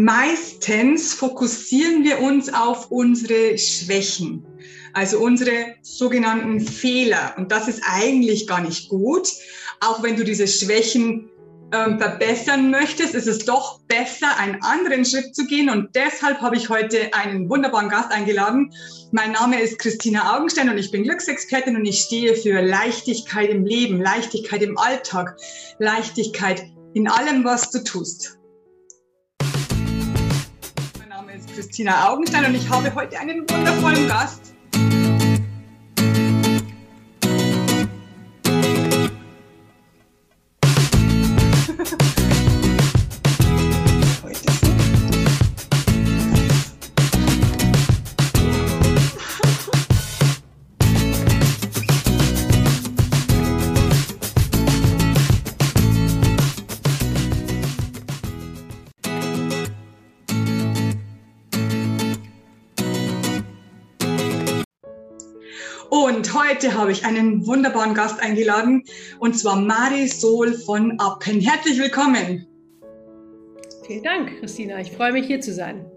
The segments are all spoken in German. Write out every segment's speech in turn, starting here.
Meistens fokussieren wir uns auf unsere Schwächen, also unsere sogenannten Fehler. Und das ist eigentlich gar nicht gut. Auch wenn du diese Schwächen ähm, verbessern möchtest, ist es doch besser, einen anderen Schritt zu gehen. Und deshalb habe ich heute einen wunderbaren Gast eingeladen. Mein Name ist Christina Augenstein und ich bin Glücksexpertin und ich stehe für Leichtigkeit im Leben, Leichtigkeit im Alltag, Leichtigkeit in allem, was du tust. Christina Augenstein und ich habe heute einen wundervollen Gast. Und heute habe ich einen wunderbaren Gast eingeladen, und zwar Marisol von Appen. Herzlich willkommen. Vielen Dank, Christina. Ich freue mich, hier zu sein.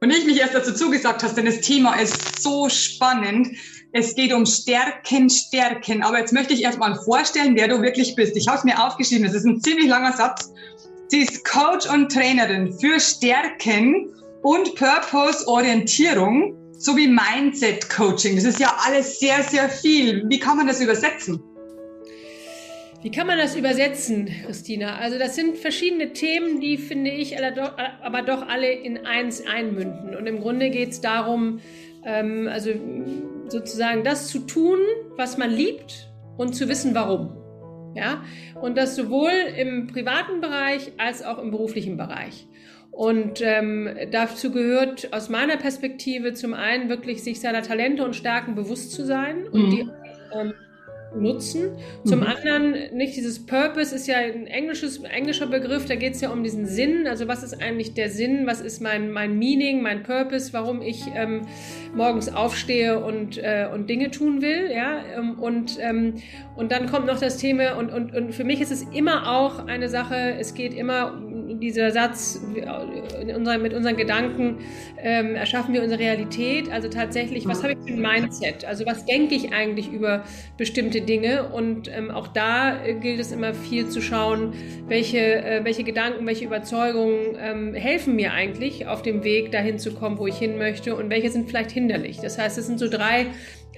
Und ich mich erst dazu zugesagt hast, denn das Thema ist so spannend. Es geht um Stärken, Stärken. Aber jetzt möchte ich erst mal vorstellen, wer du wirklich bist. Ich habe es mir aufgeschrieben. Das ist ein ziemlich langer Satz. Sie ist Coach und Trainerin für Stärken und Purpose-Orientierung sowie Mindset-Coaching. Das ist ja alles sehr, sehr viel. Wie kann man das übersetzen? Wie kann man das übersetzen, Christina? Also das sind verschiedene Themen, die, finde ich, aber doch alle in eins einmünden. Und im Grunde geht es darum, ähm, also sozusagen das zu tun, was man liebt und zu wissen, warum. Ja? Und das sowohl im privaten Bereich als auch im beruflichen Bereich. Und ähm, dazu gehört aus meiner Perspektive zum einen wirklich sich seiner Talente und Stärken bewusst zu sein und mhm. die ähm, nutzen. Zum mhm. anderen nicht dieses Purpose ist ja ein englisches, englischer Begriff, da geht es ja um diesen Sinn. Also was ist eigentlich der Sinn, was ist mein, mein Meaning, mein Purpose, warum ich ähm, morgens aufstehe und, äh, und Dinge tun will. Ja? Ähm, und, ähm, und dann kommt noch das Thema und, und, und für mich ist es immer auch eine Sache, es geht immer dieser Satz, unserer, mit unseren Gedanken ähm, erschaffen wir unsere Realität. Also tatsächlich, was habe ich für ein Mindset? Also was denke ich eigentlich über bestimmte Dinge? Und ähm, auch da äh, gilt es immer viel zu schauen, welche, äh, welche Gedanken, welche Überzeugungen ähm, helfen mir eigentlich auf dem Weg dahin zu kommen, wo ich hin möchte und welche sind vielleicht hinderlich. Das heißt, es sind so drei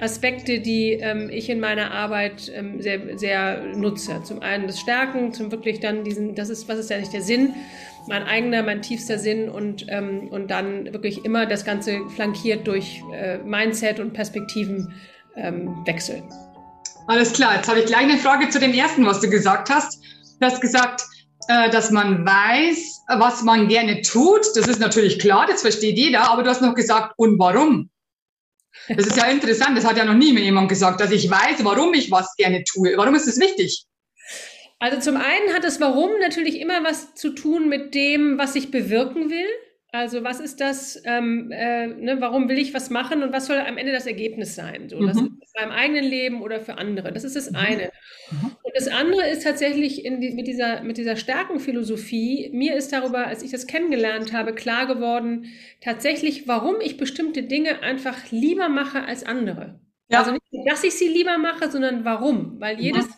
Aspekte, die ähm, ich in meiner Arbeit ähm, sehr, sehr nutze. Zum einen das Stärken, zum wirklich dann diesen, das ist, was ist ja nicht der Sinn, mein eigener, mein tiefster Sinn und, ähm, und dann wirklich immer das Ganze flankiert durch äh, Mindset und Perspektivenwechsel. Ähm, Alles klar, jetzt habe ich gleich eine Frage zu dem ersten, was du gesagt hast. Du hast gesagt, äh, dass man weiß, was man gerne tut. Das ist natürlich klar, das versteht jeder, aber du hast noch gesagt, und warum? Das ist ja interessant, das hat ja noch nie mir jemand gesagt, dass ich weiß, warum ich was gerne tue. Warum ist das wichtig? Also zum einen hat das Warum natürlich immer was zu tun mit dem, was ich bewirken will. Also was ist das, ähm, äh, ne, warum will ich was machen und was soll am Ende das Ergebnis sein? So, mhm. Das ist beim eigenen Leben oder für andere. Das ist das mhm. eine. Mhm. Und das andere ist tatsächlich die, mit, dieser, mit dieser Stärkenphilosophie, mir ist darüber, als ich das kennengelernt habe, klar geworden, tatsächlich, warum ich bestimmte Dinge einfach lieber mache als andere. Ja. Also nicht, dass ich sie lieber mache, sondern warum. Weil jedes, mhm.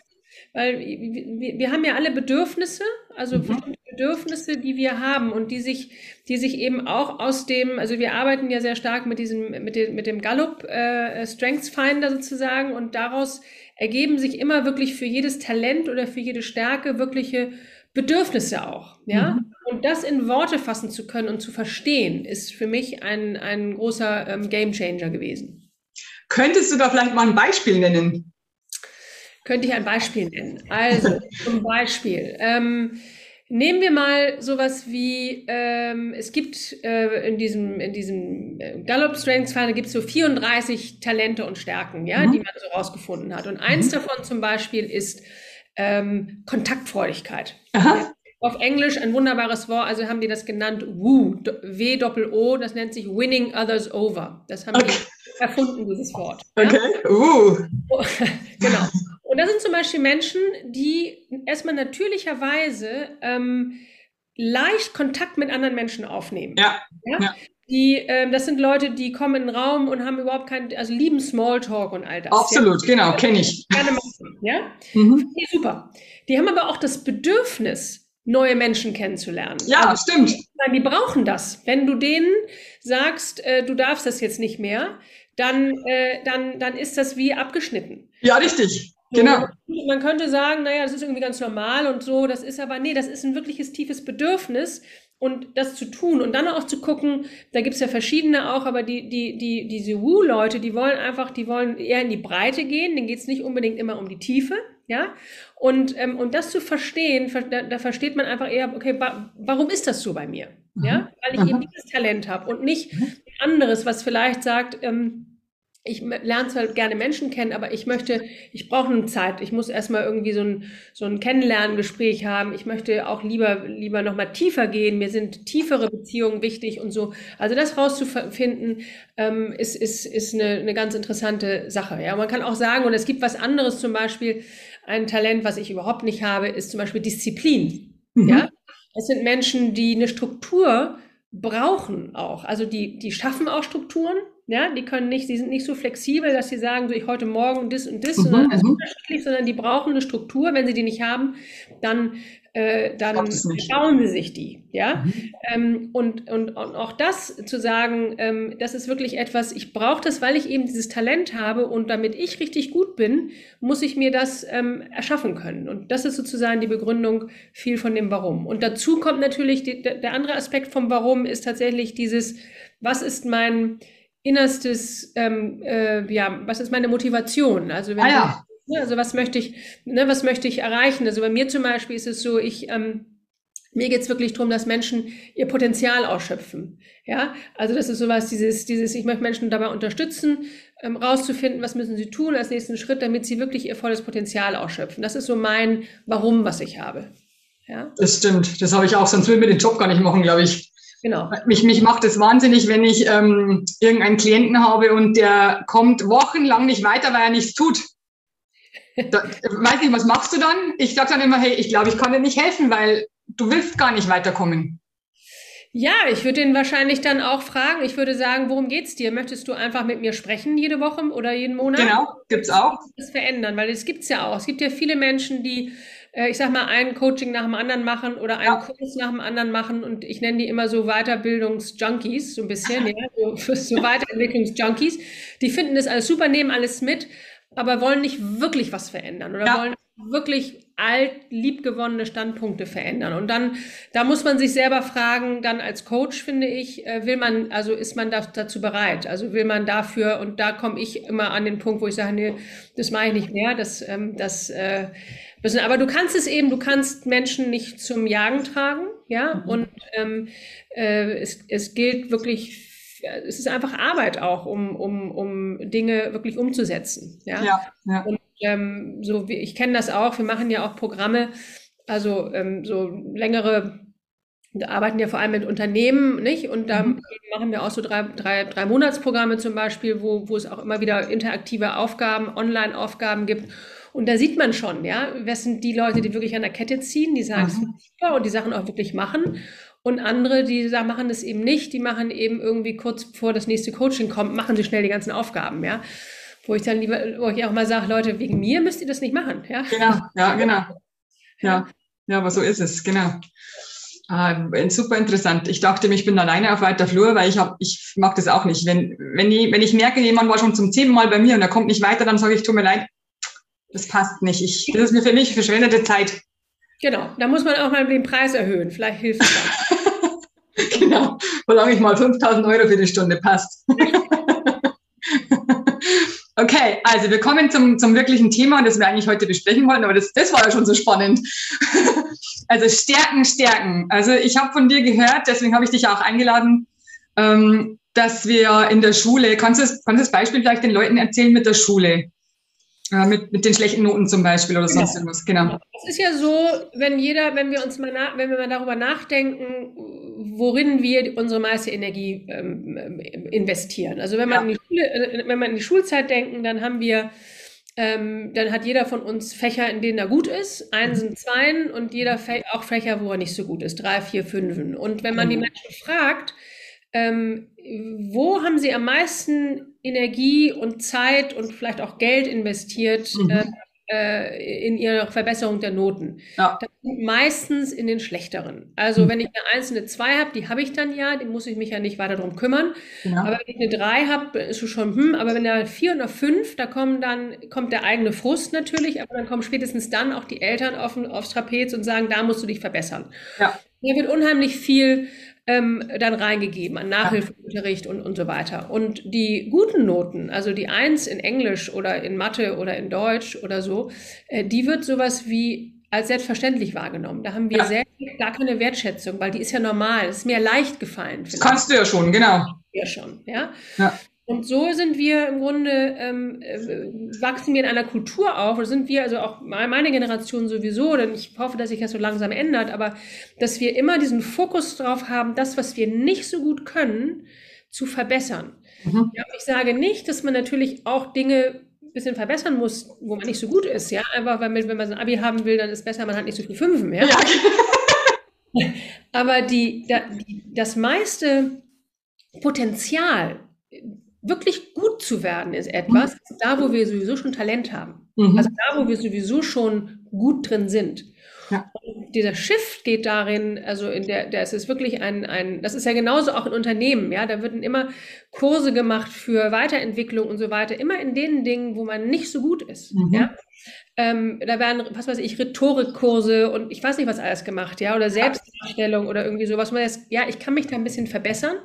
Weil wir, wir, haben ja alle Bedürfnisse, also mhm. Bedürfnisse, die wir haben und die sich, die sich eben auch aus dem, also wir arbeiten ja sehr stark mit diesem, mit dem, mit dem Gallup äh, Strengths Finder sozusagen und daraus ergeben sich immer wirklich für jedes Talent oder für jede Stärke wirkliche Bedürfnisse auch, ja. Mhm. Und das in Worte fassen zu können und zu verstehen, ist für mich ein, ein großer ähm, Game Changer gewesen. Könntest du da vielleicht mal ein Beispiel nennen? Könnte ich ein Beispiel nennen. Also zum Beispiel, ähm, Nehmen wir mal sowas wie, ähm, es gibt äh, in diesem, in diesem äh, Gallup Strengths Finder gibt es so 34 Talente und Stärken, ja, mhm. die man so rausgefunden hat. Und eins mhm. davon zum Beispiel ist ähm, Kontaktfreudigkeit. Aha. Auf Englisch ein wunderbares Wort, also haben die das genannt Woo, W-O-O, das nennt sich Winning Others Over. Das haben okay. die erfunden, dieses Wort. Okay, ja? uh. genau. Und das sind zum Beispiel Menschen, die erstmal natürlicherweise ähm, leicht Kontakt mit anderen Menschen aufnehmen. Ja. ja? ja. Die, ähm, das sind Leute, die kommen in den Raum und haben überhaupt kein, also lieben Smalltalk und all das. Absolut, ja? genau, kenne ich. Gerne machen, ja? Mhm. Okay, super. Die haben aber auch das Bedürfnis, neue Menschen kennenzulernen. Ja, also, stimmt. Die, die brauchen das. Wenn du denen sagst, äh, du darfst das jetzt nicht mehr, dann, äh, dann, dann ist das wie abgeschnitten. Ja, richtig. Genau. man könnte sagen, naja, das ist irgendwie ganz normal und so, das ist aber, nee, das ist ein wirkliches tiefes Bedürfnis und das zu tun und dann auch zu gucken, da gibt's ja verschiedene auch, aber die, die, die, diese Woo-Leute, die wollen einfach, die wollen eher in die Breite gehen, denen geht's nicht unbedingt immer um die Tiefe, ja, und, ähm, und das zu verstehen, da, da versteht man einfach eher, okay, wa warum ist das so bei mir, mhm. ja, weil ich mhm. eben dieses Talent habe und nicht mhm. anderes, was vielleicht sagt, ähm, ich lerne zwar gerne Menschen kennen, aber ich möchte, ich brauche eine Zeit. Ich muss erstmal irgendwie so ein, so ein Kennenlerngespräch haben. Ich möchte auch lieber, lieber nochmal tiefer gehen. Mir sind tiefere Beziehungen wichtig und so. Also das rauszufinden, ähm, ist, ist, ist eine, eine ganz interessante Sache. Ja, man kann auch sagen, und es gibt was anderes, zum Beispiel ein Talent, was ich überhaupt nicht habe, ist zum Beispiel Disziplin. Mhm. Ja, es sind Menschen, die eine Struktur brauchen auch. Also die, die schaffen auch Strukturen, ja, die können nicht, die sind nicht so flexibel, dass sie sagen, so ich heute Morgen das und das, mhm, sondern das ist mhm. unterschiedlich, sondern die brauchen eine Struktur. Wenn sie die nicht haben, dann, äh, dann bauen sie sich die. Ja, mhm. ähm, und, und, und auch das zu sagen, ähm, das ist wirklich etwas, ich brauche das, weil ich eben dieses Talent habe und damit ich richtig gut bin, muss ich mir das ähm, erschaffen können. Und das ist sozusagen die Begründung viel von dem Warum. Und dazu kommt natürlich die, der andere Aspekt vom Warum ist tatsächlich dieses, was ist mein innerstes, ähm, äh, ja, was ist meine Motivation? Also wenn ah, ja. ich, ne, also was möchte ich, ne, was möchte ich erreichen? Also bei mir zum Beispiel ist es so, ich ähm, mir geht es wirklich darum, dass Menschen ihr Potenzial ausschöpfen. Ja, also das ist sowas, dieses, dieses, ich möchte Menschen dabei unterstützen, ähm, rauszufinden, was müssen sie tun als nächsten Schritt, damit sie wirklich ihr volles Potenzial ausschöpfen. Das ist so mein Warum, was ich habe. Ja? Das stimmt. Das habe ich auch, sonst würde mir den Job gar nicht machen, glaube ich. Genau. Mich, mich macht es wahnsinnig, wenn ich ähm, irgendeinen Klienten habe und der kommt wochenlang nicht weiter, weil er nichts tut. Da, weiß nicht, was machst du dann? Ich sage dann immer, hey, ich glaube, ich kann dir nicht helfen, weil du willst gar nicht weiterkommen. Ja, ich würde ihn wahrscheinlich dann auch fragen. Ich würde sagen, worum geht's dir? Möchtest du einfach mit mir sprechen jede Woche oder jeden Monat? Genau, gibt's auch. Das verändern, weil es gibt's ja auch. Es gibt ja viele Menschen, die ich sag mal, ein Coaching nach dem anderen machen oder einen ja. Kurs nach dem anderen machen und ich nenne die immer so Weiterbildungsjunkies, so ein bisschen, ja, so, so Weiterentwicklungsjunkies. Die finden das alles super, nehmen alles mit, aber wollen nicht wirklich was verändern oder ja. wollen wirklich alt, liebgewonnene Standpunkte verändern. Und dann, da muss man sich selber fragen, dann als Coach, finde ich, äh, will man, also ist man da, dazu bereit? Also will man dafür, und da komme ich immer an den Punkt, wo ich sage, nee, das mache ich nicht mehr, das, ähm, das, äh, aber du kannst es eben, du kannst Menschen nicht zum Jagen tragen, ja, mhm. und ähm, äh, es, es gilt wirklich es ist einfach Arbeit auch, um, um, um Dinge wirklich umzusetzen. Ja, ja, ja. Und ähm, so wie ich kenne das auch, wir machen ja auch Programme, also ähm, so längere, wir arbeiten ja vor allem mit Unternehmen, nicht? Und da mhm. machen wir auch so drei, drei, drei Monatsprogramme zum Beispiel, wo, wo es auch immer wieder interaktive Aufgaben, Online-Aufgaben gibt. Und da sieht man schon, ja, wer sind die Leute, die wirklich an der Kette ziehen, die sagen, mhm. super und die Sachen auch wirklich machen. Und andere, die sagen, machen das eben nicht, die machen eben irgendwie kurz bevor das nächste Coaching kommt, machen sie schnell die ganzen Aufgaben, ja. Wo ich dann lieber, wo ich auch mal sage, Leute, wegen mir müsst ihr das nicht machen, ja. Genau, ja, genau. Ja, ja, aber so ist es, genau. Ah, super interessant. Ich dachte, ich bin alleine auf weiter Flur, weil ich hab, ich mag das auch nicht. Wenn, wenn, ich, wenn ich merke, jemand war schon zum zehnten Mal bei mir und er kommt nicht weiter, dann sage ich, tut mir leid, das passt nicht. Ich, das ist mir für mich verschwendete Zeit. Genau, da muss man auch mal den Preis erhöhen. Vielleicht hilft es dann. genau, solange ich mal 5000 Euro für die Stunde passt. okay, also wir kommen zum, zum wirklichen Thema, das wir eigentlich heute besprechen wollten, aber das, das war ja schon so spannend. also Stärken, Stärken. Also ich habe von dir gehört, deswegen habe ich dich auch eingeladen, ähm, dass wir in der Schule, kannst du, das, kannst du das Beispiel vielleicht den Leuten erzählen mit der Schule? Ja, mit, mit den schlechten Noten zum Beispiel oder sonst genau. irgendwas, genau. Es ist ja so, wenn jeder, wenn wir uns mal, nach, wenn wir mal darüber nachdenken, worin wir unsere meiste Energie ähm, investieren. Also wenn man, ja. in die Schule, äh, wenn man in die Schulzeit denken, dann haben wir Ähm, dann hat jeder von uns Fächer, in denen er gut ist, Einsen, Zweien und jeder Fä auch Fächer, wo er nicht so gut ist, drei, vier, fünfen. Und wenn man die Menschen fragt, ähm, wo haben sie am meisten Energie und Zeit und vielleicht auch Geld investiert, mhm. äh, äh, in ihrer Verbesserung der Noten. Ja. Meistens in den schlechteren. Also mhm. wenn ich eine einzelne zwei habe, die habe ich dann ja, die muss ich mich ja nicht weiter darum kümmern. Ja. Aber wenn ich eine drei habe, ist es schon, hm, aber wenn da vier oder fünf, da kommen dann, kommt der eigene Frust natürlich, aber dann kommen spätestens dann auch die Eltern auf, aufs Trapez und sagen, da musst du dich verbessern. Ja. Hier wird unheimlich viel ähm, dann reingegeben an Nachhilfeunterricht und, und so weiter. Und die guten Noten, also die Eins in Englisch oder in Mathe oder in Deutsch oder so, äh, die wird sowas wie als selbstverständlich wahrgenommen. Da haben wir ja. selbst gar keine Wertschätzung, weil die ist ja normal, ist mir leicht gefallen. Das kannst du ja schon, genau. Ja, schon, ja. ja. Und so sind wir im Grunde, ähm, äh, wachsen wir in einer Kultur auf, oder sind wir, also auch meine Generation sowieso, denn ich hoffe, dass sich das so langsam ändert, aber dass wir immer diesen Fokus drauf haben, das, was wir nicht so gut können, zu verbessern. Mhm. Ja, ich sage nicht, dass man natürlich auch Dinge ein bisschen verbessern muss, wo man nicht so gut ist, ja, einfach weil wenn man so ein Abi haben will, dann ist besser, man hat nicht so viel Fünfen, ja. ja. aber die, die, das meiste Potenzial, wirklich gut zu werden ist etwas, mhm. da wo wir sowieso schon Talent haben. Mhm. Also da, wo wir sowieso schon gut drin sind. Ja. dieser Shift geht darin, also in der, der es ist wirklich ein, ein, das ist ja genauso auch in Unternehmen, ja, da werden immer Kurse gemacht für Weiterentwicklung und so weiter, immer in den Dingen, wo man nicht so gut ist, mhm. ja. Ähm, da werden, was weiß ich, Rhetorikkurse und ich weiß nicht, was alles gemacht, ja, oder Selbstdarstellung oder irgendwie sowas. Man jetzt, ja, ich kann mich da ein bisschen verbessern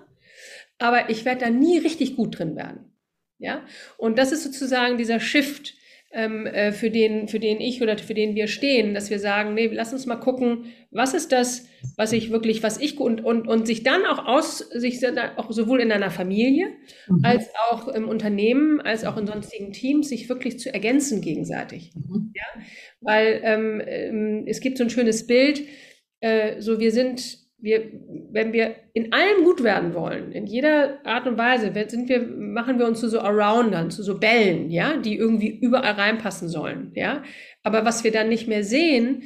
aber ich werde da nie richtig gut drin werden. Ja, und das ist sozusagen dieser Shift, ähm, äh, für, den, für den ich oder für den wir stehen, dass wir sagen, nee, lass uns mal gucken, was ist das, was ich wirklich, was ich und, und, und sich dann auch aus, sich auch sowohl in einer Familie mhm. als auch im Unternehmen, als auch in sonstigen Teams, sich wirklich zu ergänzen gegenseitig. Mhm. Ja? Weil ähm, ähm es gibt so ein schönes Bild, äh, so wir sind wir, wenn wir in allem gut werden wollen, in jeder Art und Weise, sind wir, machen wir uns zu so Aroundern, zu so Bällen, ja, die irgendwie überall reinpassen sollen, ja. Aber was wir dann nicht mehr sehen,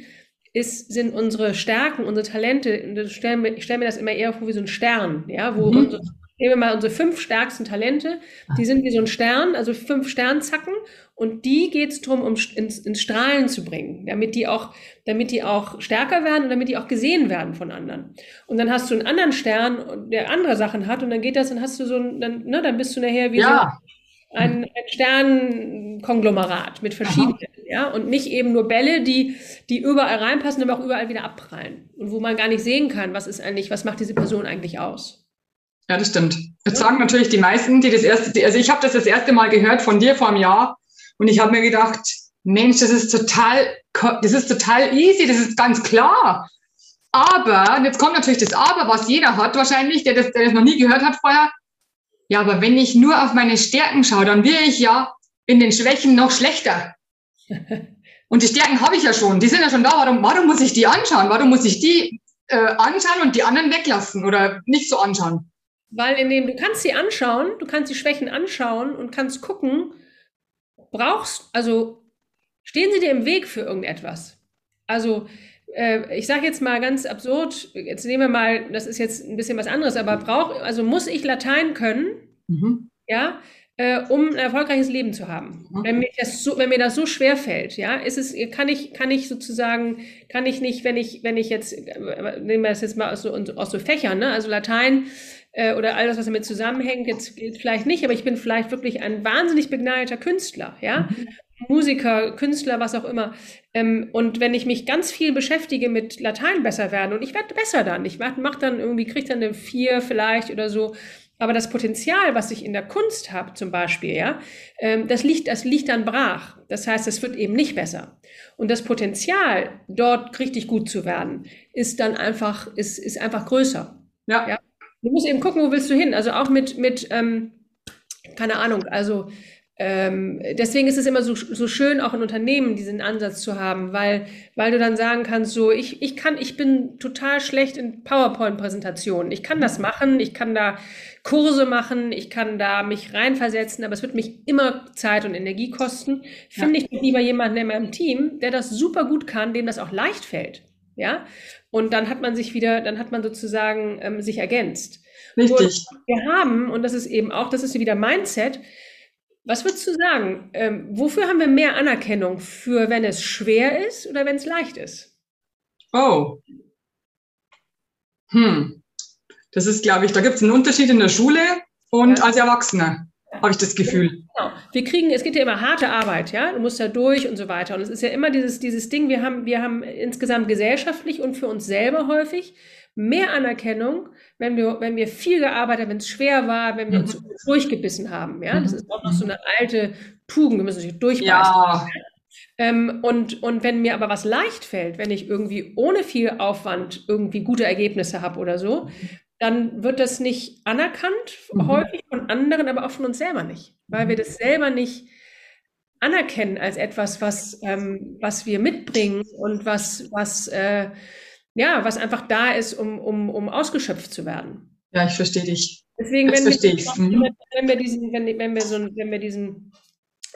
ist, sind unsere Stärken, unsere Talente. Ich stelle stell mir das immer eher vor wie so ein Stern, ja, wo mhm. unsere Nehmen wir mal unsere fünf stärksten Talente. Die sind wie so ein Stern, also fünf Sternzacken. Und die geht es darum, um ins, ins Strahlen zu bringen, damit die auch, damit die auch stärker werden und damit die auch gesehen werden von anderen. Und dann hast du einen anderen Stern, der andere Sachen hat, und dann geht das, dann hast du so ein, dann, ne, dann bist du nachher wie ja. so ein, ein Sternkonglomerat mit verschiedenen, Aha. ja, und nicht eben nur Bälle, die, die überall reinpassen, aber auch überall wieder abprallen. Und wo man gar nicht sehen kann, was ist eigentlich, was macht diese Person eigentlich aus. Ja, das stimmt. Jetzt sagen natürlich die meisten, die das erste, also ich habe das das erste Mal gehört von dir vor einem Jahr und ich habe mir gedacht, Mensch, das ist total, das ist total easy, das ist ganz klar. Aber, jetzt kommt natürlich das Aber, was jeder hat wahrscheinlich, der das, der das noch nie gehört hat vorher. Ja, aber wenn ich nur auf meine Stärken schaue, dann wäre ich ja in den Schwächen noch schlechter. Und die Stärken habe ich ja schon, die sind ja schon da. Warum, warum muss ich die anschauen? Warum muss ich die äh, anschauen und die anderen weglassen oder nicht so anschauen? Weil in dem, du kannst sie anschauen, du kannst die Schwächen anschauen und kannst gucken, brauchst, also stehen sie dir im Weg für irgendetwas? Also, äh, ich sage jetzt mal ganz absurd, jetzt nehmen wir mal, das ist jetzt ein bisschen was anderes, aber brauch, also muss ich Latein können, mhm. ja, äh, um ein erfolgreiches Leben zu haben. Mhm. Wenn mir das so, wenn mir das so schwer fällt, ja, ist es, kann ich, kann ich sozusagen, kann ich nicht, wenn ich, wenn ich jetzt, äh, nehmen wir das jetzt mal aus so, aus so Fächern, ne, also Latein, äh, oder all das, was damit zusammenhängt, jetzt vielleicht nicht, aber ich bin vielleicht wirklich ein wahnsinnig begnadeter Künstler, ja. Mhm. Musiker, Künstler, was auch immer. Ähm, und wenn ich mich ganz viel beschäftige mit Latein besser werden und ich werde besser dann, ich mache dann irgendwie, kriege dann eine vier vielleicht oder so. Aber das Potenzial, was ich in der Kunst habe, zum Beispiel, ja, ähm, das liegt, das liegt dann brach. Das heißt, es wird eben nicht besser. Und das Potenzial, dort richtig gut zu werden, ist dann einfach, ist, ist einfach größer. Ja. ja? Du musst eben gucken, wo willst du hin. Also auch mit, mit ähm, keine Ahnung, also ähm, deswegen ist es immer so, so schön, auch in Unternehmen diesen Ansatz zu haben, weil, weil du dann sagen kannst, so, ich, ich kann, ich bin total schlecht in PowerPoint-Präsentationen. Ich kann das machen, ich kann da Kurse machen, ich kann da mich reinversetzen, aber es wird mich immer Zeit und Energie kosten. Finde ja. ich lieber jemanden in meinem Team, der das super gut kann, dem das auch leicht fällt. Ja. Und dann hat man sich wieder, dann hat man sozusagen ähm, sich ergänzt. Richtig. Und wir haben, und das ist eben auch, das ist wieder Mindset, was würdest du sagen? Ähm, wofür haben wir mehr Anerkennung? Für wenn es schwer ist oder wenn es leicht ist? Oh. Hm. Das ist, glaube ich, da gibt es einen Unterschied in der Schule und ja. als Erwachsener. habe ich das Gefühl. Genau. Wir kriegen, es geht ja immer harte Arbeit, ja. Du musst da durch und so weiter. Und es ist ja immer dieses, dieses Ding, wir haben, wir haben insgesamt gesellschaftlich und für uns selber häufig mehr Anerkennung, wenn wir, wenn wir viel gearbeitet haben, wenn es schwer war, wenn wir mhm. uns durchgebissen haben. Ja, das mhm. ist auch noch so eine alte Tugend. Wir müssen uns durchbeißen. Ja. Ähm, und, und wenn mir aber was leicht fällt, wenn ich irgendwie ohne viel Aufwand irgendwie gute Ergebnisse habe oder so, dann wird das nicht anerkannt, mhm. häufig von anderen, aber auch von uns selber nicht, weil wir das selber nicht anerkennen als etwas, was, ähm, was wir mitbringen und was, was äh, ja, was einfach da ist, um, um, um ausgeschöpft zu werden. Ja, ich verstehe dich. Deswegen, wenn wir, mhm. wenn wir diesen, wenn, wenn wir so, wenn wir diesen,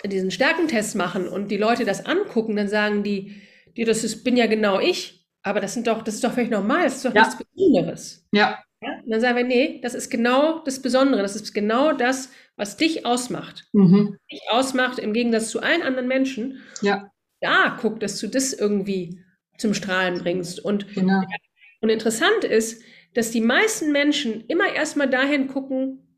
diesen Stärkentest machen und die Leute das angucken, dann sagen die, die das ist, bin ja genau ich, aber das sind doch, das ist doch völlig normal, das ist doch ja. nichts Besonderes. Ja. Ja. Und dann sagen wir, nee, das ist genau das Besondere, das ist genau das, was dich ausmacht. Mhm. Dich ausmacht im Gegensatz zu allen anderen Menschen. Ja. Da guck, dass du das irgendwie zum Strahlen bringst. Und, genau. und interessant ist, dass die meisten Menschen immer erstmal dahin gucken,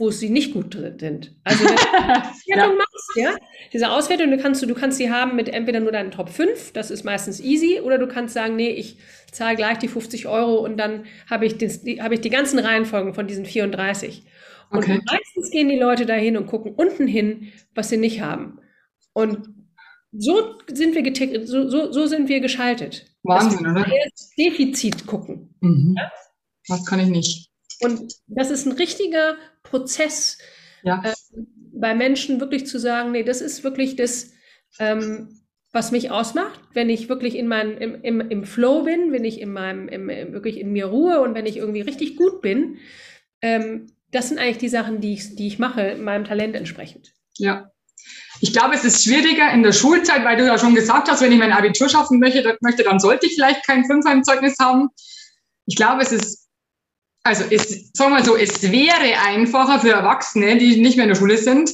wo sie nicht gut sind. Also du ja. machst, ja, diese Auswertung, du kannst du, du kannst sie haben mit entweder nur deinen Top 5, das ist meistens easy, oder du kannst sagen, nee, ich zahle gleich die 50 Euro und dann habe ich, die, hab ich die ganzen Reihenfolgen von diesen 34. Und okay. meistens gehen die Leute dahin und gucken unten hin, was sie nicht haben. Und so sind wir getickt, so, so, so sind wir geschaltet. Wahnsinn, oder? Defizit gucken. Mhm. Ja? Das kann ich nicht. Und das ist ein richtiger Prozess, ja. äh, bei Menschen wirklich zu sagen, nee, das ist wirklich das, ähm, was mich ausmacht, wenn ich wirklich in meinem, im, im, im Flow bin, wenn ich in meinem, im, wirklich in mir ruhe und wenn ich irgendwie richtig gut bin, ähm, das sind eigentlich die Sachen, die ich, die ich mache, meinem Talent entsprechend. Ja, ich glaube, es ist schwieriger in der Schulzeit, weil du ja schon gesagt hast, wenn ich mein Abitur schaffen möchte, möchte dann sollte ich vielleicht kein Fünfer im Zeugnis haben. Ich glaube, es ist, also es, sagen wir so, es wäre einfacher für Erwachsene, die nicht mehr in der Schule sind,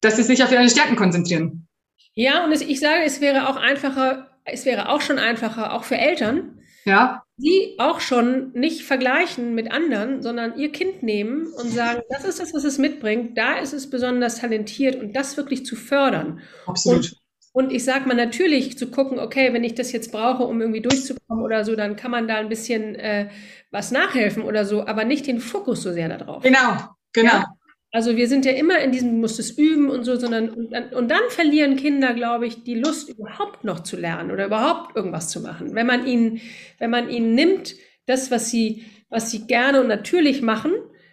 dass sie sich auf ihre Stärken konzentrieren. Ja, und es, ich sage, es wäre auch einfacher, es wäre auch schon einfacher, auch für Eltern, ja. die auch schon nicht vergleichen mit anderen, sondern ihr Kind nehmen und sagen, das ist das, was es mitbringt, da ist es besonders talentiert und das wirklich zu fördern. Absolut. Und, und ich sage mal natürlich zu gucken, okay, wenn ich das jetzt brauche, um irgendwie durchzukommen oder so, dann kann man da ein bisschen äh, was nachhelfen oder so, aber nicht den Fokus so sehr darauf. Genau, genau. Ja? Also wir sind ja immer in diesem, muss es üben und so, sondern und dann, und dann verlieren Kinder, glaube ich, die Lust überhaupt noch zu lernen oder überhaupt irgendwas zu machen. Wenn man ihnen, wenn man ihnen nimmt, das, was sie, was sie gerne und natürlich machen,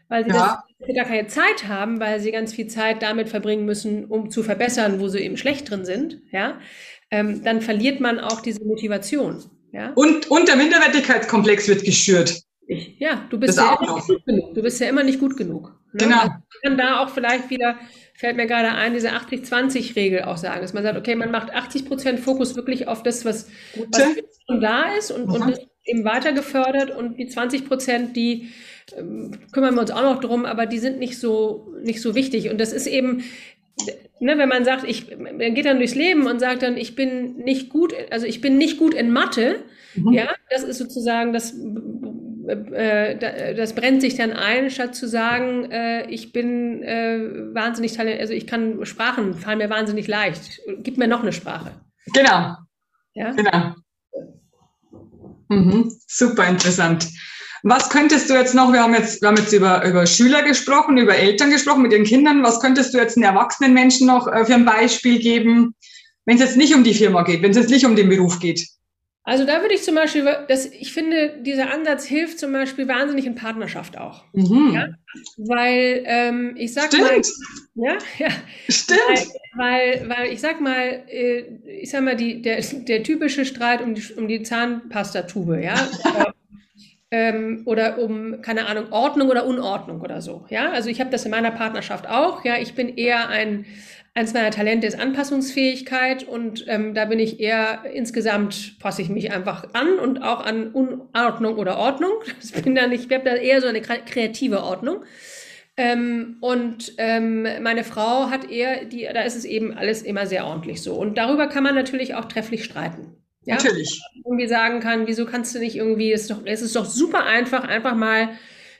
weil sie ja. das gar keine Zeit haben, weil sie ganz viel Zeit damit verbringen müssen, um zu verbessern, wo sie eben schlecht drin sind, ja, ähm, dann verliert man auch diese Motivation. Ja? Und, und der Minderwertigkeitskomplex wird geschürt. Ja, du bist ja, immer nicht gut genug. du bist ja immer nicht gut genug. Ne? Genau. Also kann da auch vielleicht wieder, fällt mir gerade ein, diese 80-20-Regel auch sagen, dass man sagt, okay, man macht 80 Prozent Fokus wirklich auf das, was, was schon da ist und, und eben weiter gefördert und die 20 Prozent, die ähm, kümmern wir uns auch noch drum, aber die sind nicht so, nicht so wichtig. Und das ist eben, ne, wenn man sagt, ich, man geht dann durchs Leben und sagt dann, ich bin nicht gut, also ich bin nicht gut in Mathe, mhm. ja, das ist sozusagen das äh, das brennt sich dann ein, statt zu sagen, äh, ich bin äh, wahnsinnig talentiert, also ich kann Sprachen, fallen mir wahnsinnig leicht. Gib mir noch eine Sprache. Genau. Ja? Genau. Mhm. Super interessant. Was könntest du jetzt noch, wir haben jetzt, wir haben jetzt über, über Schüler gesprochen, über Eltern gesprochen mit ihren Kindern, was könntest du jetzt einen erwachsenen Menschen noch äh, für ein Beispiel geben, wenn es jetzt nicht um die Firma geht, wenn es jetzt nicht um den Beruf geht? Also da würde ich zum Beispiel, das, ich finde, dieser Ansatz hilft zum Beispiel wahnsinnig in Partnerschaft auch. Mhm. Ja? Weil ähm, ich sag Stimmt. mal, ja, ja. Stimmt. Weil, weil, weil ich sag mal, äh, ich sag mal, die, der, der typische Streit um die, um die Zahnpastatube, ja. ähm, oder um, keine Ahnung, Ordnung oder Unordnung oder so. Ja, also ich habe das in meiner Partnerschaft auch. Ja, ich bin eher ein, Eins meiner Talente ist Anpassungsfähigkeit und ähm, da bin ich eher insgesamt passe ich mich einfach an und auch an Unordnung oder Ordnung. Ich bin da nicht, ich habe da eher so eine kreative Ordnung. Ähm, und ähm, meine Frau hat eher, die, da ist es eben alles immer sehr ordentlich so. Und darüber kann man natürlich auch trefflich streiten. Ja? Natürlich. Irgendwie sagen kann, wieso kannst du nicht irgendwie, es ist doch, es ist doch super einfach, einfach mal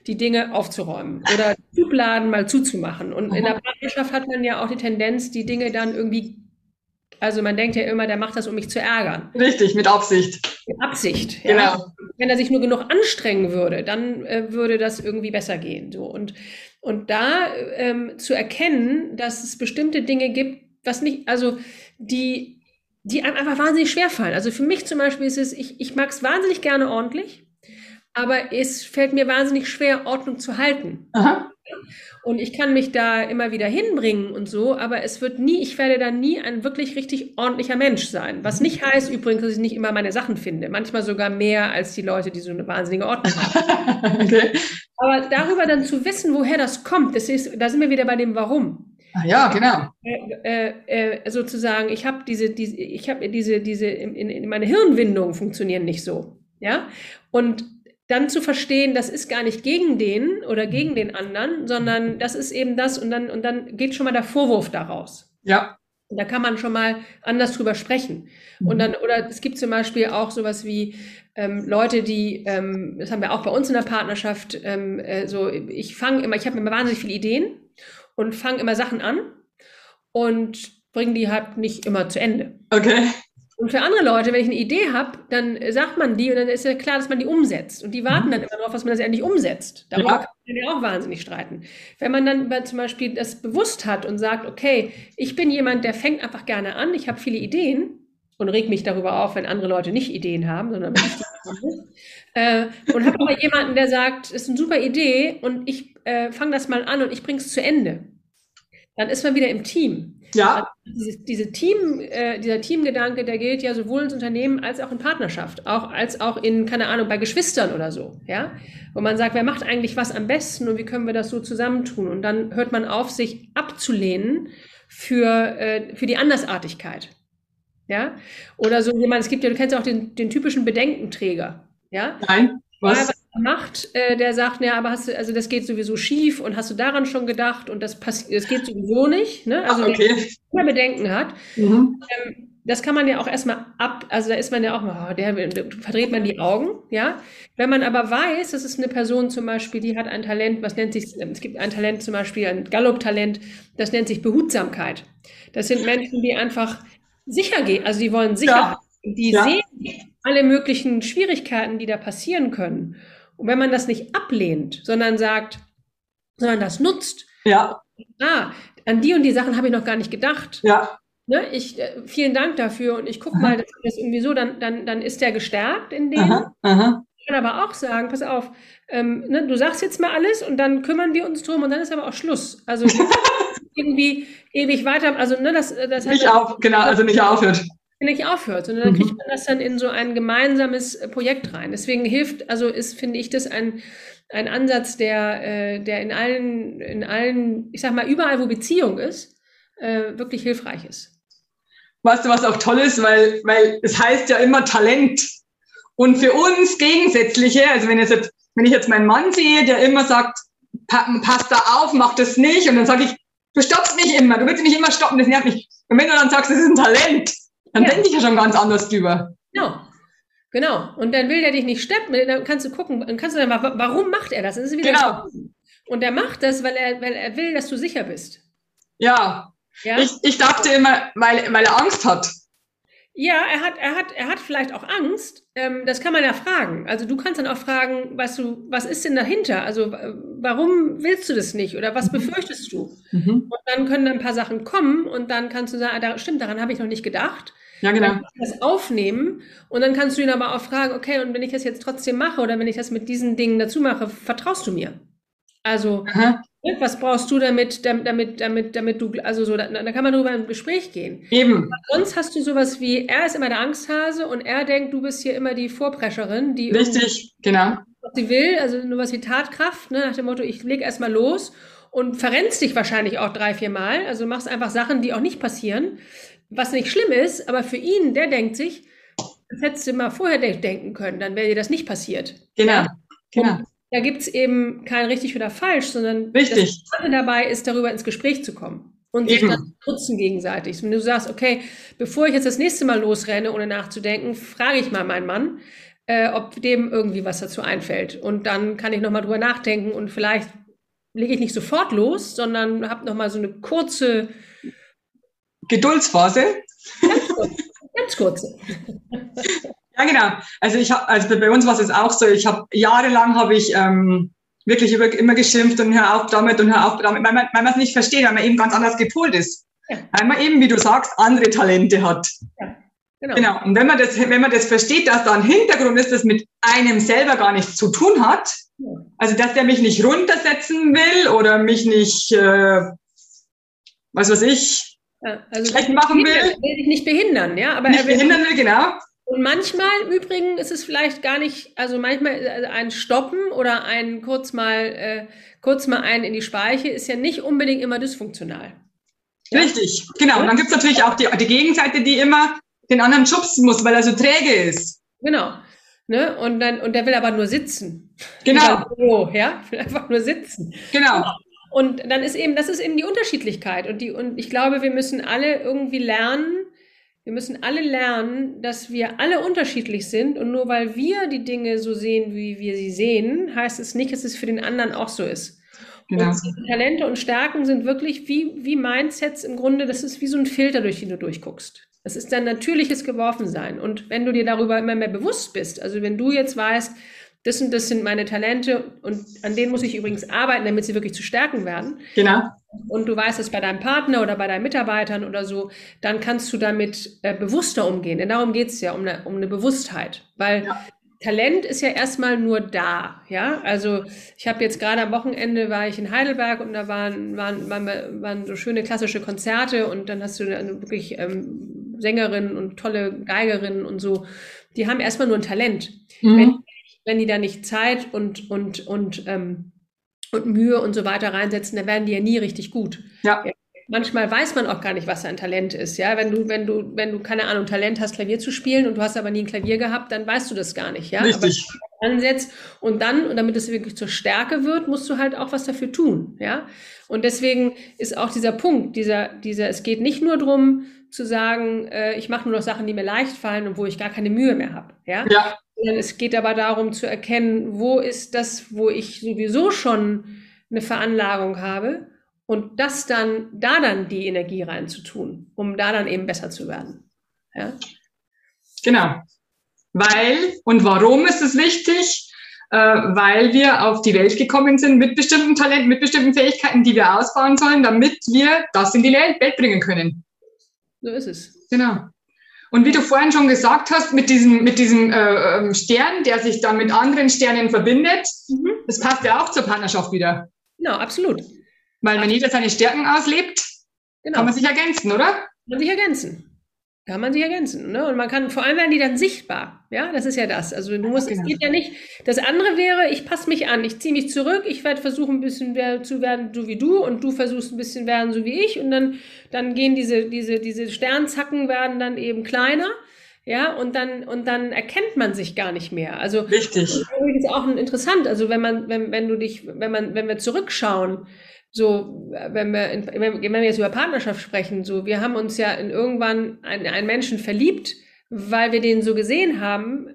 die Dinge aufzuräumen oder Schubladen mal zuzumachen. Und in der Partnerschaft hat man ja auch die Tendenz, die Dinge dann irgendwie, also man denkt ja immer, der macht das, um mich zu ärgern. Richtig, mit Absicht. Mit Absicht, ja. Genau. Wenn er sich nur genug anstrengen würde, dann äh, würde das irgendwie besser gehen. So. Und, und da ähm, zu erkennen, dass es bestimmte Dinge gibt, was nicht, also die, die einem einfach wahnsinnig schwer fallen. Also für mich zum Beispiel ist es, ich, ich mag es wahnsinnig gerne ordentlich aber es fällt mir wahnsinnig schwer, Ordnung zu halten. Aha. Und ich kann mich da immer wieder hinbringen und so, aber es wird nie, ich werde da nie ein wirklich richtig ordentlicher Mensch sein. Was nicht heißt übrigens, dass ich nicht immer meine Sachen finde. Manchmal sogar mehr als die Leute, die so eine wahnsinnige Ordnung haben. okay. Aber darüber dann zu wissen, woher das kommt, das ist, da sind wir wieder bei dem Warum. Ah, ja, genau. Äh, äh, äh, sozusagen, ich habe diese, diese, ich habe diese, diese, in, in meine Hirnwindungen funktionieren nicht so. Ja. Und dann zu verstehen, das ist gar nicht gegen den oder gegen den anderen, sondern das ist eben das und dann, und dann geht schon mal der Vorwurf daraus. Ja. Und da kann man schon mal anders drüber sprechen. Und dann, oder es gibt zum Beispiel auch sowas wie ähm, Leute, die, ähm, das haben wir auch bei uns in der Partnerschaft, ähm, äh, so, ich fange immer, ich habe immer wahnsinnig viele Ideen und fange immer Sachen an und bringe die halt nicht immer zu Ende. Okay. Und für andere Leute, wenn ich eine Idee habe, dann sagt man die und dann ist ja klar, dass man die umsetzt. Und die warten mhm. dann immer darauf, dass man das endlich umsetzt. Darüber ja. kann man ja auch wahnsinnig streiten. Wenn man dann zum Beispiel das bewusst hat und sagt, okay, ich bin jemand, der fängt einfach gerne an, ich habe viele Ideen und reg mich darüber auf, wenn andere Leute nicht Ideen haben, sondern äh, und habe aber jemanden, der sagt, es ist eine super Idee und ich äh, fange das mal an und ich bringe es zu Ende. Dann ist man wieder im Team. Ja. Also diese, diese Team, äh, dieser Teamgedanke, der gilt ja sowohl ins Unternehmen als auch in Partnerschaft, auch als auch in, keine Ahnung, bei Geschwistern oder so, ja. Wo man sagt, wer macht eigentlich was am besten und wie können wir das so zusammentun? Und dann hört man auf, sich abzulehnen für, äh, für die Andersartigkeit. Ja. Oder so jemand, es gibt ja, du kennst ja auch den, den typischen Bedenkenträger. Ja. Nein. Was? macht, äh, der sagt, ja, aber hast du, also das geht sowieso schief und hast du daran schon gedacht und das passiert, das geht sowieso nicht, ne? Also Ach, okay. der Bedenken hat. Mhm. Ähm, das kann man ja auch erstmal ab, also da ist man ja auch mal, oh, der, verdreht man die Augen, ja. Wenn man aber weiß, das ist eine Person zum Beispiel, die hat ein Talent, was nennt sich, es gibt ein Talent zum Beispiel, ein Gallup-Talent, das nennt sich Behutsamkeit. Das sind Menschen, die einfach sicher gehen, also die wollen Sicherheit. Ja. Die ja. sehen alle möglichen Schwierigkeiten, die da passieren können und wenn man das nicht ablehnt, sondern sagt, sondern das nutzt, ja. ah, an die und die Sachen habe ich noch gar nicht gedacht. Ja. Ne, ich, äh, vielen Dank dafür und ich gucke mal, das ist irgendwie so, dann, dann, dann ist der gestärkt in dem. Aha, aha. Ich kann aber auch sagen, pass auf, ähm, ne, du sagst jetzt mal alles und dann kümmern wir uns drum und dann ist aber auch Schluss. Also irgendwie ewig weiter, also ne, das, das nicht auf, genau, also nicht aufhört nicht aufhört, sondern dann kriegt mhm. man das dann in so ein gemeinsames äh, Projekt rein. Deswegen hilft, also ist, finde ich, das ein, ein Ansatz, der, äh, der in allen, in allen, ich sag mal, überall, wo Beziehung ist, äh, wirklich hilfreich ist. Weißt du, was auch toll ist, weil, weil es heißt ja immer Talent. Und für uns Gegensätzliche, also wenn, jetzt, wenn ich jetzt meinen Mann sehe, der immer sagt, pass da auf, mach das nicht, und dann sage ich, du stoppst mich immer, du willst mich immer stoppen, das nervt mich. Und wenn du dann sagst, das ist ein Talent, dann ja. denke ich ja schon ganz anders drüber. Genau. Genau. Und dann will der dich nicht steppen, dann kannst du gucken, dann kannst du dann mal, warum macht er das? das genau. Und er macht das, weil er, weil er will, dass du sicher bist. Ja. ja? Ich, ich dachte immer, weil, weil er Angst hat. Ja, er hat, er hat, er hat vielleicht auch Angst. Ähm, das kann man ja fragen. Also du kannst dann auch fragen, weißt du, was ist denn dahinter? Also warum willst du das nicht oder was mhm. befürchtest du? Mhm. Und dann können dann ein paar Sachen kommen und dann kannst du sagen, ah, da, stimmt, daran habe ich noch nicht gedacht. Ja, genau. Das aufnehmen und dann kannst du ihn aber auch fragen, okay, und wenn ich das jetzt trotzdem mache oder wenn ich das mit diesen Dingen dazu mache, vertraust du mir? Also, Aha. Ne, was brauchst du damit, damit, damit, damit du, also so, da, da kann man drüber in ein Gespräch gehen. Eben. Aber sonst hast du sowas wie, er ist immer der Angsthase und er denkt, du bist hier immer die Vorprescherin, die. Richtig, genau. Was sie will, also nur was wie Tatkraft, ne, nach dem Motto, ich leg erstmal los und verrennst dich wahrscheinlich auch drei, vier Mal. Also machst einfach Sachen, die auch nicht passieren. Was nicht schlimm ist, aber für ihn, der denkt sich, das hättest du mal vorher denken können, dann wäre dir das nicht passiert. Genau. Ja? genau. Da gibt es eben kein richtig oder falsch, sondern richtig. das Spannende dabei ist, darüber ins Gespräch zu kommen und sich dann nutzen gegenseitig. Wenn du sagst, okay, bevor ich jetzt das nächste Mal losrenne, ohne nachzudenken, frage ich mal meinen Mann, äh, ob dem irgendwie was dazu einfällt. Und dann kann ich nochmal drüber nachdenken und vielleicht lege ich nicht sofort los, sondern habe nochmal so eine kurze Geduldsphase. Ganz kurz. Ganz kurze. Ja, genau. Also ich habe, also bei uns war es auch so, ich habe jahrelang habe ich ähm, wirklich über, immer geschimpft und hör auf damit und hör auf damit, weil man, weil man es nicht versteht, weil man eben ganz anders gepolt ist. Ja. Weil man eben, wie du sagst, andere Talente hat. Ja, genau. genau. Und wenn man das, wenn man das versteht, dass da ein Hintergrund ist, das mit einem selber gar nichts zu tun hat, ja. also dass der mich nicht runtersetzen will oder mich nicht, äh, was weiß ich, also schlecht machen will. will dich nicht behindern, ja, aber nicht er will behindern will, genau. Und manchmal im Übrigen ist es vielleicht gar nicht, also manchmal äh, ein Stoppen oder ein kurz mal, äh, kurz mal ein in die Speiche ist ja nicht unbedingt immer dysfunktional. Richtig, genau. Und dann gibt es natürlich auch die, die Gegenseite, die immer den anderen schubsen muss, weil er so träge ist. Genau. Ne? Und dann, und der will aber nur sitzen. Genau. So, ja, will einfach nur sitzen. Genau. Und dann ist eben, das ist eben die Unterschiedlichkeit. Und die, und ich glaube, wir müssen alle irgendwie lernen, wir müssen alle lernen, dass wir alle unterschiedlich sind und nur weil wir die Dinge so sehen, wie wir sie sehen, heißt es nicht, dass es für den anderen auch so ist. Genau. Und Talente und Stärken sind wirklich wie, wie Mindsets im Grunde, das ist wie so ein Filter, durch den du durchguckst. Das ist dein natürliches Geworfensein. Und wenn du dir darüber immer mehr bewusst bist, also wenn du jetzt weißt, das und das sind meine Talente und an denen muss ich übrigens arbeiten, damit sie wirklich zu Stärken werden. Genau. Und du weißt es bei deinem Partner oder bei deinen Mitarbeitern oder so, dann kannst du damit äh, bewusster umgehen. Denn darum geht es ja, um eine, um eine Bewusstheit. Weil ja. Talent ist ja erstmal nur da, ja. Also ich habe jetzt gerade am Wochenende war ich in Heidelberg und da waren, waren, waren, waren so schöne klassische Konzerte und dann hast du wirklich ähm, Sängerinnen und tolle Geigerinnen und so. Die haben erstmal nur ein Talent. Mhm. Wenn wenn die da nicht Zeit und, und, und, ähm, und Mühe und so weiter reinsetzen, dann werden die ja nie richtig gut. Ja. ja. Manchmal weiß man auch gar nicht, was ein Talent ist. Ja, wenn du, wenn du, wenn du keine Ahnung Talent hast, Klavier zu spielen und du hast aber nie ein Klavier gehabt, dann weißt du das gar nicht. Ja, richtig. Aber ansetzt und dann und damit es wirklich zur Stärke wird, musst du halt auch was dafür tun. Ja, und deswegen ist auch dieser Punkt, dieser, dieser, es geht nicht nur drum zu sagen, äh, ich mache nur noch Sachen, die mir leicht fallen und wo ich gar keine Mühe mehr habe. Ja? ja. Es geht aber darum zu erkennen, wo ist das, wo ich sowieso schon eine Veranlagung habe und das dann, da dann die Energie reinzutun, um da dann eben besser zu werden. Ja? Genau. Weil und warum ist es wichtig? Äh, weil wir auf die Welt gekommen sind mit bestimmten Talenten, mit bestimmten Fähigkeiten, die wir ausbauen sollen, damit wir das in die Welt bringen können. So ist es. Genau. Und wie du vorhin schon gesagt hast, mit diesem, mit diesem äh, ähm, Stern, der sich dann mit anderen Sternen verbindet, mhm. das passt ja auch zur Partnerschaft wieder. Genau, absolut. Weil wenn jeder seine Stärken auslebt, genau. kann man sich ergänzen, oder? Kann man sich ergänzen. Kann man sich ergänzen. Ne? Und man kann, vor allem werden die dann sichtbar. Ja, das ist ja das. Also du musst, genau. es geht ja nicht. Das andere wäre, ich passe mich an, ich ziehe mich zurück, ich werde versuchen, ein bisschen zu werden, so wie du, und du versuchst ein bisschen werden, so wie ich. Und dann, dann gehen diese, diese, diese Sternzacken werden dann eben kleiner. Ja, und dann, und dann erkennt man sich gar nicht mehr. Also, Richtig. Das ist übrigens auch interessant. Also, wenn man, wenn, wenn du dich, wenn man, wenn wir zurückschauen, so, wenn wir, in, wenn wir jetzt über Partnerschaft sprechen, so, wir haben uns ja in irgendwann einen, einen Menschen verliebt, weil wir den so gesehen haben,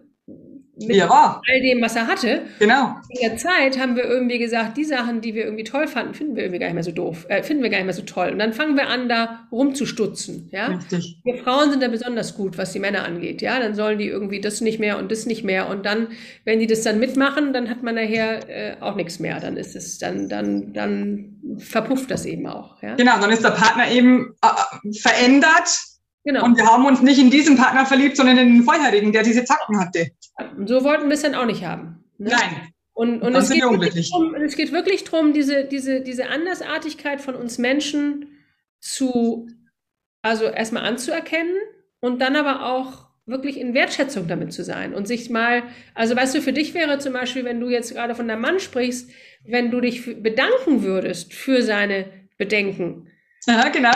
mit ja. all dem, was er hatte. Genau. In der Zeit haben wir irgendwie gesagt, die Sachen, die wir irgendwie toll fanden, finden wir irgendwie gar nicht mehr so doof, äh, finden wir gar nicht mehr so toll. Und dann fangen wir an, da rumzustutzen. Ja? Richtig. Wir Frauen sind da besonders gut, was die Männer angeht. Ja, dann sollen die irgendwie das nicht mehr und das nicht mehr. Und dann, wenn die das dann mitmachen, dann hat man nachher äh, auch nichts mehr. Dann ist es, dann, dann, dann verpufft das eben auch. Ja? Genau, dann ist der Partner eben äh, verändert Genau. Und wir haben uns nicht in diesen Partner verliebt, sondern in den vorherigen, der diese Zacken hatte. So wollten wir es dann auch nicht haben. Ne? Nein. Und, und es, geht drum, es, geht wirklich darum, diese, diese, diese Andersartigkeit von uns Menschen zu, also erstmal anzuerkennen und dann aber auch wirklich in Wertschätzung damit zu sein und sich mal, also weißt du, für dich wäre zum Beispiel, wenn du jetzt gerade von deinem Mann sprichst, wenn du dich bedanken würdest für seine Bedenken. Ja, genau.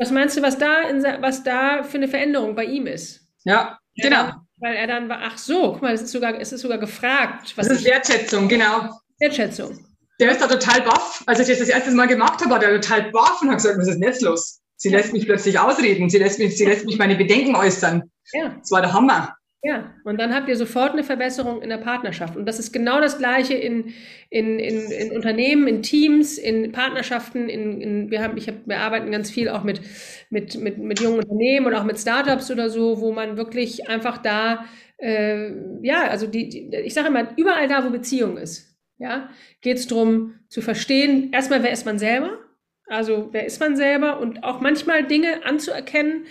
Was meinst du, was da, in, was da für eine Veränderung bei ihm ist? Ja, genau. Weil er dann war, ach so, guck mal, es ist sogar, es ist sogar gefragt. Was das ist Wertschätzung, genau. Wertschätzung. Der ist da total baff. Als ich das das erste Mal gemacht habe, war der total baff und hat gesagt, was ist denn jetzt los? Sie lässt mich plötzlich ausreden. Sie lässt mich, sie lässt mich meine Bedenken äußern. Ja. Das war der Hammer. Ja, und dann habt ihr sofort eine Verbesserung in der Partnerschaft. Und das ist genau das Gleiche in, in, in, in Unternehmen, in Teams, in Partnerschaften. In, in, wir, haben, ich hab, wir arbeiten ganz viel auch mit, mit, mit, mit jungen Unternehmen und auch mit Startups oder so, wo man wirklich einfach da, äh, ja, also die, die ich sage immer, überall da, wo Beziehung ist, ja, geht es darum zu verstehen, erstmal, wer ist man selber? Also, wer ist man selber? Und auch manchmal Dinge anzuerkennen,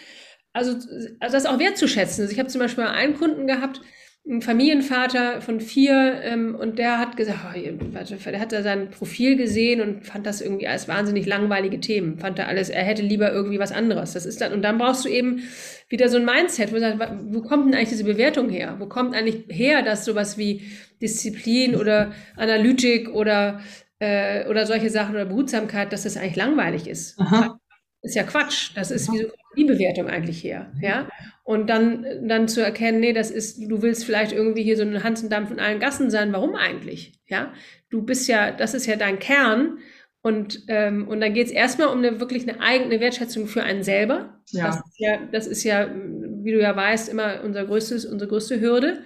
also, also das auch wertzuschätzen. Also ich habe zum Beispiel einen Kunden gehabt, ein Familienvater von vier, ähm, und der hat gesagt, oh, der hat da sein Profil gesehen und fand das irgendwie als wahnsinnig langweilige Themen. Fand er alles, er hätte lieber irgendwie was anderes. Das ist dann, und dann brauchst du eben wieder so ein Mindset, wo du sagst, wo kommt denn eigentlich diese Bewertung her? Wo kommt eigentlich her, dass sowas wie Disziplin oder Analytik oder, äh, oder solche Sachen oder Behutsamkeit, dass das eigentlich langweilig ist? Aha. Ist ja Quatsch. Das ist, wieso die Bewertung eigentlich her? Ja. Und dann, dann zu erkennen, nee, das ist, du willst vielleicht irgendwie hier so ein Hansendampf in allen Gassen sein. Warum eigentlich? Ja. Du bist ja, das ist ja dein Kern. Und, ähm, und dann geht es erstmal um eine wirklich eine eigene Wertschätzung für einen selber. Ja. Das ist ja, das ist ja, wie du ja weißt, immer unser größtes, unsere größte Hürde.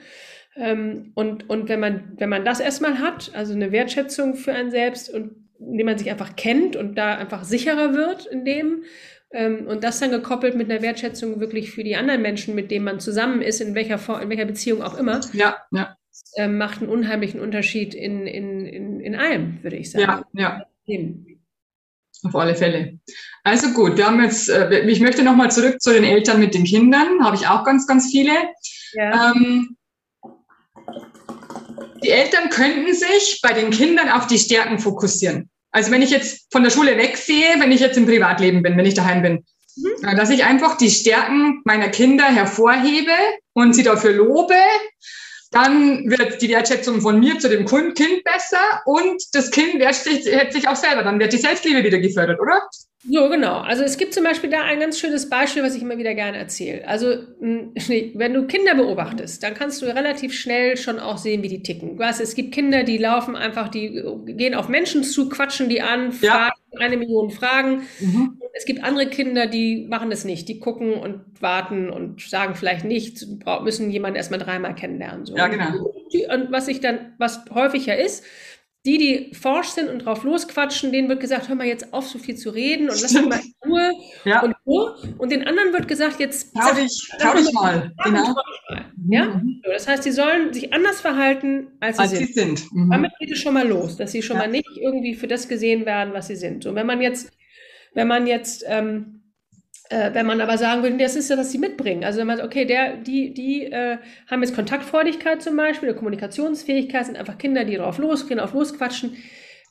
Ähm, und, und wenn man, wenn man das erstmal hat, also eine Wertschätzung für einen selbst und indem man sich einfach kennt und da einfach sicherer wird in dem. Ähm, und das dann gekoppelt mit einer Wertschätzung wirklich für die anderen Menschen, mit denen man zusammen ist, in welcher, Form, in welcher Beziehung auch immer. Ja, ja. Äh, macht einen unheimlichen Unterschied in, in, in, in allem, würde ich sagen. Ja, ja. Auf alle Fälle. Also gut, wir haben jetzt, äh, ich möchte nochmal zurück zu den Eltern mit den Kindern, habe ich auch ganz, ganz viele. Ja. Ähm, die Eltern könnten sich bei den Kindern auf die Stärken fokussieren. Also wenn ich jetzt von der Schule wegsehe, wenn ich jetzt im Privatleben bin, wenn ich daheim bin, mhm. dass ich einfach die Stärken meiner Kinder hervorhebe und sie dafür lobe, dann wird die Wertschätzung von mir zu dem Kind besser und das Kind wertschätzt sich auch selber. Dann wird die Selbstliebe wieder gefördert, oder? So, genau. Also es gibt zum Beispiel da ein ganz schönes Beispiel, was ich immer wieder gerne erzähle. Also wenn du Kinder beobachtest, dann kannst du relativ schnell schon auch sehen, wie die ticken. Du weißt, es gibt Kinder, die laufen einfach, die gehen auf Menschen zu, quatschen die an, fragen ja. Eine Million Fragen. Mhm. Es gibt andere Kinder, die machen das nicht. Die gucken und warten und sagen vielleicht nichts, müssen jemanden erstmal dreimal kennenlernen. So. Ja, genau. Und was ich dann, was häufiger ist, die, die forsch sind und drauf losquatschen, denen wird gesagt, hör mal jetzt auf, so viel zu reden und lass mich mal in Ruhe ja. und Ruhe. Und den anderen wird gesagt, jetzt trau dich, trau dich mal. Genau. Ja? Mhm. So, das heißt, die sollen sich anders verhalten, als sie als sind. Sie sind. Mhm. Damit geht es schon mal los, dass sie schon ja. mal nicht irgendwie für das gesehen werden, was sie sind. So, wenn man jetzt, wenn man jetzt ähm, äh, wenn man aber sagen würde, das ist ja, was sie mitbringen. Also wenn man sagt, okay, der, die, die äh, haben jetzt Kontaktfreudigkeit zum Beispiel, oder Kommunikationsfähigkeit, sind einfach Kinder, die drauf losgehen, auf losquatschen,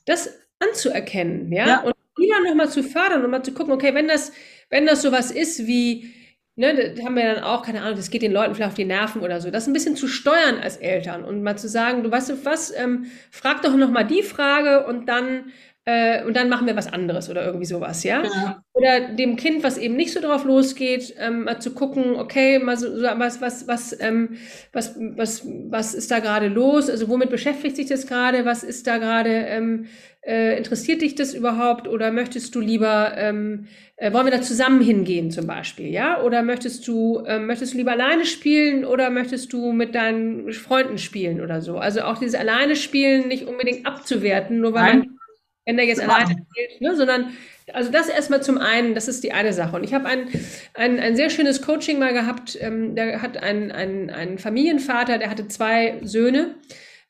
das anzuerkennen, ja, ja. und lieber nochmal zu fördern und mal zu gucken, okay, wenn das, wenn das sowas ist wie, ne, da haben wir dann auch, keine Ahnung, das geht den Leuten vielleicht auf die Nerven oder so, das ein bisschen zu steuern als Eltern und mal zu sagen, du weißt du was, ähm, frag doch nochmal die Frage und dann äh, und dann machen wir was anderes oder irgendwie sowas, ja? ja? Oder dem Kind, was eben nicht so drauf losgeht, ähm, mal zu gucken, okay, mal so, was, was, was, ähm, was, was, was ist da gerade los? Also womit beschäftigt sich das gerade? Was ist da gerade, ähm, äh, interessiert dich das überhaupt? Oder möchtest du lieber, ähm, äh, wollen wir da zusammen hingehen zum Beispiel, ja? Oder möchtest du, äh, möchtest du lieber alleine spielen oder möchtest du mit deinen Freunden spielen oder so? Also auch dieses alleine spielen nicht unbedingt abzuwerten, nur weil Nein. man wenn der jetzt ja. alleine spielt, ne? sondern also das erstmal zum einen, das ist die eine Sache. Und ich habe ein, ein, ein sehr schönes Coaching mal gehabt, ähm, der hat einen, einen, einen Familienvater, der hatte zwei Söhne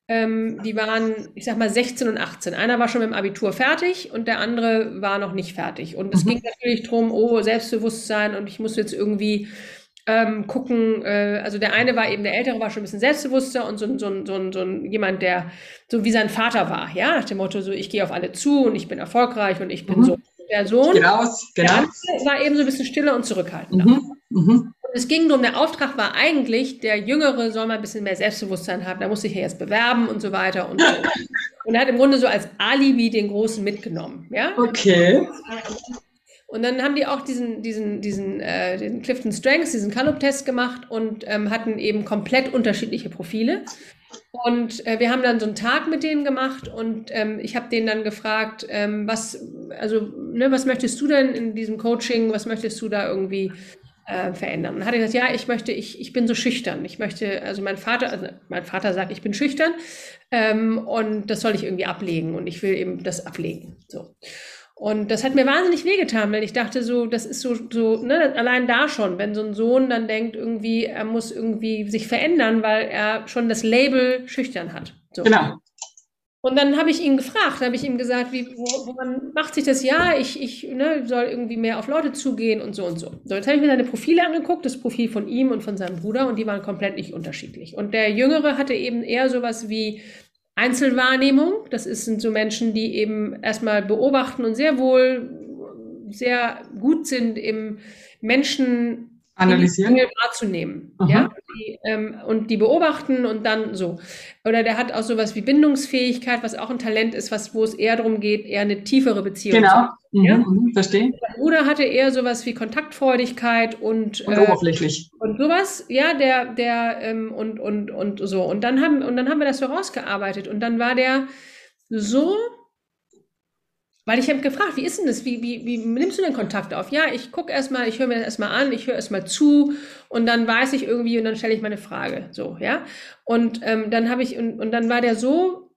ähm, die waren, ich sag mal, 16 und 18. Einer war schon mit dem Abitur fertig und der andere war noch nicht fertig. Und es mhm. ging natürlich darum, oh, Selbstbewusstsein und ich muss jetzt irgendwie ähm, gucken, äh, also der eine war eben, der Ältere war schon ein bisschen selbstbewusster und so, so, so, so jemand, der so wie sein Vater war, ja, nach dem Motto, so ich gehe auf alle zu und ich bin erfolgreich und ich bin mhm. so der Sohn. Genau, genau. Der war eben so ein bisschen stiller und zurückhaltender. Mhm. Mhm. es ging darum, der Auftrag war eigentlich, der Jüngere soll mal ein bisschen mehr Selbstbewusstsein haben, da muss sich ja jetzt bewerben und so weiter und so. und er hat im Grunde so als Alibi den Großen mitgenommen, ja. Okay. Und dann haben die auch diesen, diesen, diesen, äh, den Clifton Strengths, diesen Gallup-Test gemacht und ähm, hatten eben komplett unterschiedliche Profile. Und äh, wir haben dann so einen Tag mit denen gemacht und ähm, ich habe denen dann gefragt, ähm, was, also, ne, was möchtest du denn in diesem Coaching, was möchtest du da irgendwie äh, verändern? Und hat er gesagt, ja, ich möchte, ich, ich bin so schüchtern. Ich möchte, also mein Vater, also mein Vater sagt, ich bin schüchtern ähm, und das soll ich irgendwie ablegen und ich will eben das ablegen. So. Und das hat mir wahnsinnig wehgetan, weil ich dachte so, das ist so, so ne, allein da schon, wenn so ein Sohn dann denkt, irgendwie, er muss irgendwie sich verändern, weil er schon das Label schüchtern hat. So. Genau. Und dann habe ich ihn gefragt, habe ich ihm gesagt, wie, wo, woran macht sich das? Ja, ich, ich ne, soll irgendwie mehr auf Leute zugehen und so und so. So, jetzt habe ich mir seine Profile angeguckt, das Profil von ihm und von seinem Bruder, und die waren komplett nicht unterschiedlich. Und der Jüngere hatte eben eher sowas wie Einzelwahrnehmung. Das sind so Menschen, die eben erstmal beobachten und sehr wohl sehr gut sind im Menschen analysieren? Wahrzunehmen Aha. ja die, ähm, und die beobachten und dann so. Oder der hat auch sowas wie Bindungsfähigkeit was auch ein Talent ist was wo es eher darum geht eher eine tiefere Beziehung genau. mhm, ja? mhm, verstehe. Der Bruder hatte eher sowas wie Kontaktfreudigkeit und und äh, oberflächlich. und sowas ja der der ähm, und und und so. Und dann haben und dann haben wir das so rausgearbeitet und dann war der so weil ich habe gefragt, wie ist denn das? Wie, wie, wie nimmst du den Kontakt auf? Ja, ich gucke erstmal, ich höre mir das erstmal an, ich höre erstmal zu und dann weiß ich irgendwie und dann stelle ich meine Frage. So, ja. Und ähm, dann habe ich, und, und dann war der so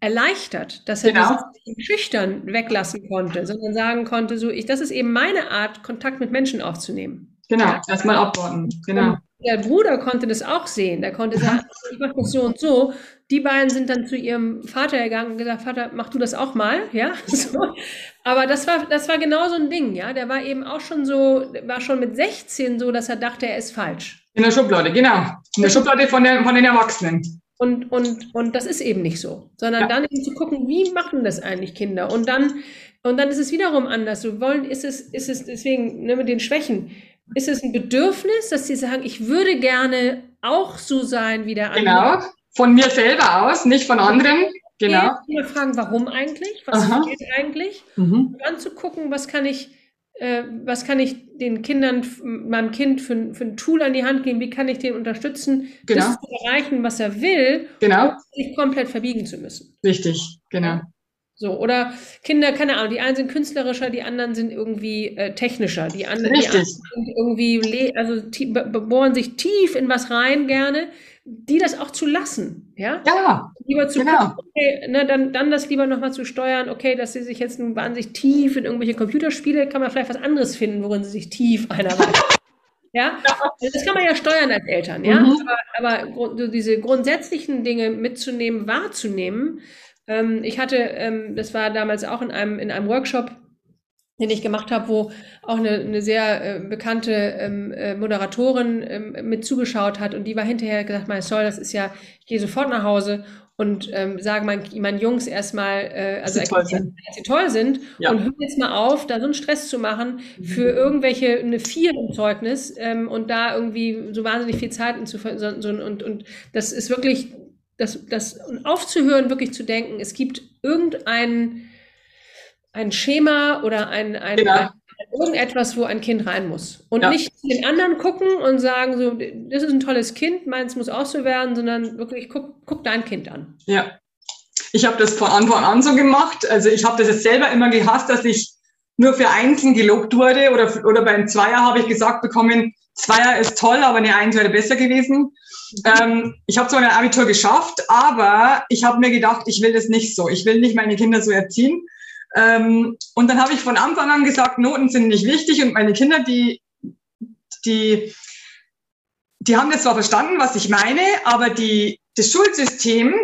erleichtert, dass er genau. dieses schüchtern weglassen konnte, sondern sagen konnte, so, ich, das ist eben meine Art, Kontakt mit Menschen aufzunehmen. Genau, ja? erstmal abwarten. Genau. Und der Bruder konnte das auch sehen. Der konnte sagen, ich mache das so und so. Die beiden sind dann zu ihrem Vater gegangen und gesagt, Vater, mach du das auch mal, ja. So. Aber das war, das war genau so ein Ding, ja. Der war eben auch schon so, war schon mit 16 so, dass er dachte, er ist falsch. In der Schublade, genau. In der Schublade von, der, von den Erwachsenen. Und, und, und das ist eben nicht so. Sondern ja. dann eben zu gucken, wie machen das eigentlich Kinder? Und dann, und dann ist es wiederum anders. So wollen, ist es, ist es deswegen, ne, mit den Schwächen ist es ein Bedürfnis, dass sie sagen, ich würde gerne auch so sein wie der andere? Genau, von mir selber aus, nicht von anderen. Genau. Wir fragen, warum eigentlich? Was Aha. fehlt eigentlich? Mhm. Und dann zu gucken, was kann ich, äh, was kann ich den Kindern, meinem Kind für, für ein Tool an die Hand geben? Wie kann ich den unterstützen, genau. das zu erreichen, was er will, genau. sich komplett verbiegen zu müssen? Richtig, genau. So, oder Kinder, keine Ahnung, die einen sind künstlerischer, die anderen sind irgendwie äh, technischer, die, an, die anderen sind irgendwie, also bohren sich tief in was rein gerne, die das auch zu lassen, ja? Ja, lieber zu genau. gucken, okay, ne, dann, dann das lieber nochmal zu steuern, okay, dass sie sich jetzt wahnsinnig tief in irgendwelche Computerspiele, kann man vielleicht was anderes finden, worin sie sich tief einarbeiten. Ja, das kann man ja steuern als Eltern, ja. Mhm. Aber, aber diese grundsätzlichen Dinge mitzunehmen, wahrzunehmen, ähm, ich hatte, ähm, das war damals auch in einem, in einem Workshop, den ich gemacht habe, wo auch eine, eine sehr äh, bekannte ähm, äh, Moderatorin ähm, mit zugeschaut hat und die war hinterher gesagt, mein Soll, das ist ja, ich gehe sofort nach Hause und ähm, sage meinen, meinen Jungs erstmal, äh, also dass sie toll sind, dass sie toll sind ja. und hör jetzt mal auf, da so einen Stress zu machen für mhm. irgendwelche eine Vier im Zeugnis ähm, und da irgendwie so wahnsinnig viel Zeit zu so, so, und und das ist wirklich das, das aufzuhören, wirklich zu denken, es gibt irgendein ein Schema oder ein, ein, genau. ein, irgendetwas, wo ein Kind rein muss. Und ja. nicht den anderen gucken und sagen, so, das ist ein tolles Kind, meins muss auch so werden, sondern wirklich guck, guck dein Kind an. Ja. Ich habe das von Anfang an so gemacht. Also ich habe das jetzt selber immer gehasst, dass ich nur für Einsen gelobt wurde oder, oder beim Zweier habe ich gesagt bekommen, Zweier ist toll, aber eine Eins wäre besser gewesen. Ähm, ich habe zwar ein Abitur geschafft, aber ich habe mir gedacht, ich will das nicht so. Ich will nicht meine Kinder so erziehen. Ähm, und dann habe ich von Anfang an gesagt, Noten sind nicht wichtig und meine Kinder, die, die, die haben das zwar verstanden, was ich meine, aber die, das Schulsystem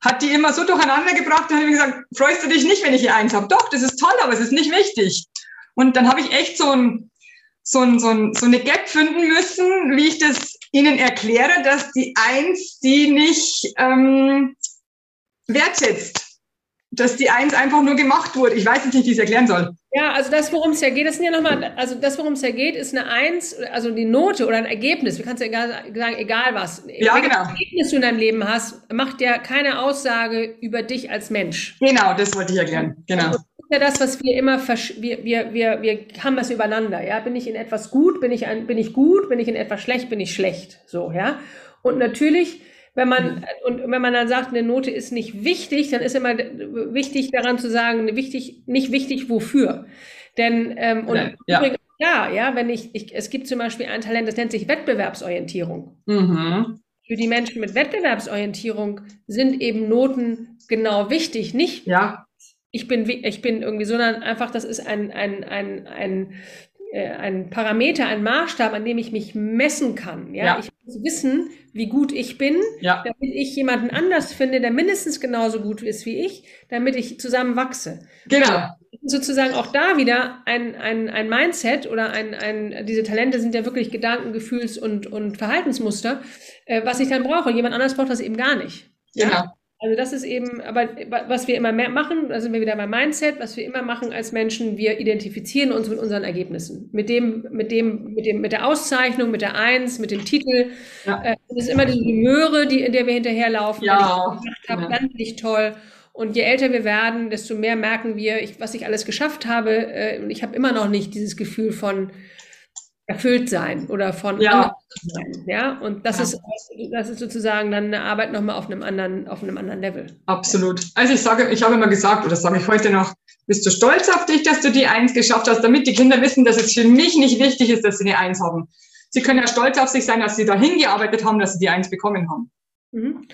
hat die immer so durcheinander gebracht, dann habe gesagt, freust du dich nicht, wenn ich hier eins habe? Doch, das ist toll, aber es ist nicht wichtig. Und dann habe ich echt so, ein, so, ein, so, ein, so eine Gap finden müssen, wie ich das ihnen erkläre, dass die Eins die nicht ähm, wertschätzt. Dass die Eins einfach nur gemacht wurde. Ich weiß jetzt nicht, wie ich es erklären soll. Ja, also das, worum es ja geht, das sind ja nochmal, also das, worum es ja geht, ist eine Eins, also die Note oder ein Ergebnis. Du kannst ja egal, sagen, egal was. Ja, Welches genau. Ergebnis du in deinem Leben hast, macht ja keine Aussage über dich als Mensch. Genau, das wollte ich erklären. Genau. Ist ja das, was wir immer, versch- wir, wir, wir, wir haben das übereinander, ja. Bin ich in etwas gut, bin ich, ein, bin ich gut, bin ich in etwas schlecht, bin ich schlecht, so, ja. Und natürlich, wenn man, und wenn man dann sagt, eine Note ist nicht wichtig, dann ist immer wichtig daran zu sagen, wichtig, nicht wichtig wofür. Denn, ähm, und Ja, ja. übrigens, ja, ja, wenn ich, ich, es gibt zum Beispiel ein Talent, das nennt sich Wettbewerbsorientierung. Mhm. Für die Menschen mit Wettbewerbsorientierung sind eben Noten genau wichtig, nicht Ja, ich bin, ich bin irgendwie, sondern einfach, das ist ein, ein, ein, ein, äh, ein Parameter, ein Maßstab, an dem ich mich messen kann. Ja? Ja. Ich muss wissen, wie gut ich bin, ja, damit ich jemanden anders finde, der mindestens genauso gut ist wie ich, damit ich zusammen wachse. genau. Sozusagen auch da wieder ein, ein, ein Mindset oder ein, ein, diese Talente sind ja wirklich Gedanken, Gefühls- und, und Verhaltensmuster, äh, was ich dann brauche. Jemand anders braucht das eben gar nicht. Ja? Also das ist eben, aber was wir immer mehr machen, da sind wir wieder beim Mindset, was wir immer machen als Menschen, wir identifizieren uns mit unseren Ergebnissen. Mit dem, mit dem, mit dem, mit der Auszeichnung, mit der Eins, mit dem Titel. Ja. Äh, Das ist immer diese Möhre, die, in der wir hinterherlaufen. Ja, Wenn ich gemacht habe, genau. dann bin ich toll. Und je älter wir werden, desto mehr merken wir, ich, was ich alles geschafft habe. Äh, und ich habe immer noch nicht dieses Gefühl von erfüllt sein oder von Ja. sein. Ja, und das Ja. ist, das ist sozusagen dann eine Arbeit nochmal auf einem anderen, auf einem anderen Level. Absolut. Also ich sage, ich habe immer gesagt, oder sage ich heute noch, bist du stolz auf dich, dass du die Eins geschafft hast, damit die Kinder wissen, dass es für mich nicht wichtig ist, dass sie eine Eins haben. Sie können ja stolz auf sich sein, dass sie dahin gearbeitet haben, dass sie die Eins bekommen haben. Mhm.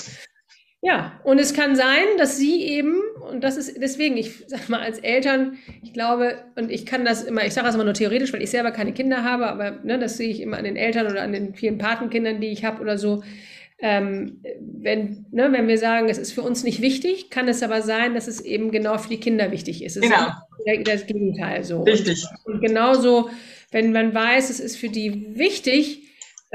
Ja, und es kann sein, dass sie eben, und das ist deswegen, ich sag mal, als Eltern, ich glaube, und ich kann das immer, ich sage das immer nur theoretisch, weil ich selber keine Kinder habe, aber ne, das sehe ich immer an den Eltern oder an den vielen Patenkindern, die ich habe oder so. Ähm, wenn, ne, wenn wir sagen, es ist für uns nicht wichtig, kann es aber sein, dass es eben genau für die Kinder wichtig ist. Es Genau. ist das Gegenteil so. Richtig. Und genauso, wenn man weiß, es ist für die wichtig,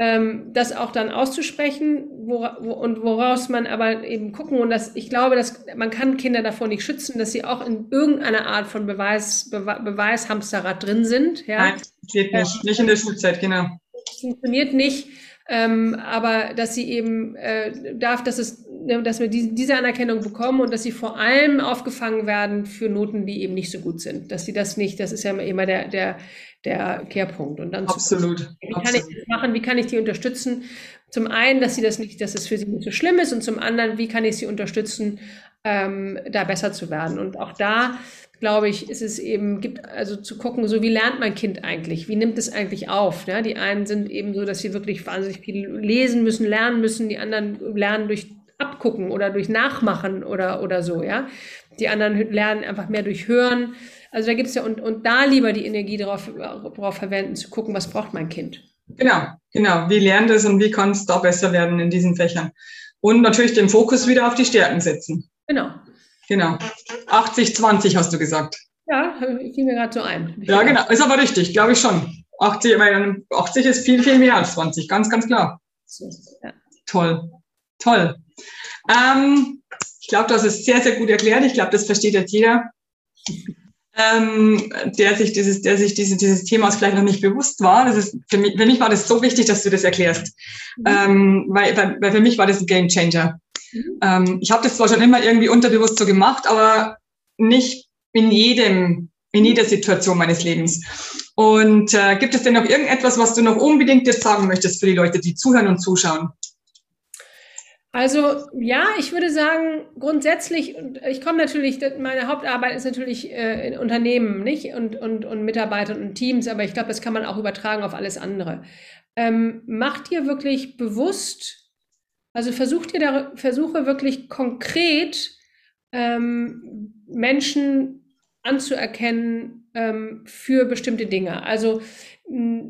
ähm, das auch dann auszusprechen wora, wo, und woraus man aber eben gucken und das, ich glaube, dass man kann Kinder davor nicht schützen, dass sie auch in irgendeiner Art von Beweis, Bewe Beweishamsterrad drin sind. Ja, Nein, geht nicht. Nicht in der Schulzeit, genau. das funktioniert nicht. Ähm, aber dass sie eben äh, darf, dass es, ne, dass wir die, diese Anerkennung bekommen und dass sie vor allem aufgefangen werden für Noten, die eben nicht so gut sind. Dass sie das nicht, das ist ja immer der, der, der Kehrpunkt. Und dann zu Absolut. wie kann ich Absolut. das machen? Wie kann ich die unterstützen? Zum einen, dass sie das nicht, dass es für sie nicht so schlimm ist und zum anderen, wie kann ich sie unterstützen, ähm, da besser zu werden? Und auch da, glaube ich, ist es eben, gibt also zu gucken, so wie lernt mein Kind eigentlich? Wie nimmt es eigentlich auf? Ja, die einen sind eben so, dass sie wirklich wahnsinnig viel lesen müssen, lernen müssen, die anderen lernen durch Abgucken oder durch Nachmachen oder, oder so, ja. Die anderen lernen einfach mehr durch Hören. Also da gibt's ja, und, und da lieber die Energie darauf, darauf verwenden, zu gucken, was braucht mein Kind. Genau, genau. Wie lernt es und wie kann es da besser werden in diesen Fächern? Und natürlich den Fokus wieder auf die Stärken setzen. Genau. Genau. 80, 20 hast du gesagt. Ja, fiel mir gerade so ein. Ja, genau. Ist aber richtig, glaube ich schon. 80, weil 80 ist viel, viel mehr als 20. Ganz, ganz klar. Ja. Toll. Toll. Ähm, ich glaube, hast es sehr, sehr gut erklärt. Ich glaube, das versteht jetzt jeder, ähm, der sich dieses, der sich diese, dieses Themas vielleicht noch nicht bewusst war. Das ist, für mich, für mich war das so wichtig, dass du das erklärst. Mhm. Ähm, weil, weil, weil für mich war das ein Game Changer. Mhm. Ähm, ich habe das zwar schon immer irgendwie unterbewusst so gemacht, aber nicht in jedem, in jeder Situation meines Lebens. Und äh, gibt es denn noch irgendetwas, was du noch unbedingt jetzt sagen möchtest für die Leute, die zuhören und zuschauen? Also ja, ich würde sagen, grundsätzlich, und ich komme natürlich, meine Hauptarbeit ist natürlich äh, in Unternehmen, nicht? Und, und, und Mitarbeitern und Teams, aber ich glaube, das kann man auch übertragen auf alles andere. Ähm, mach dir wirklich bewusst, also versuch dir da, versuche wirklich konkret ähm, Menschen anzuerkennen ähm, für bestimmte Dinge. Also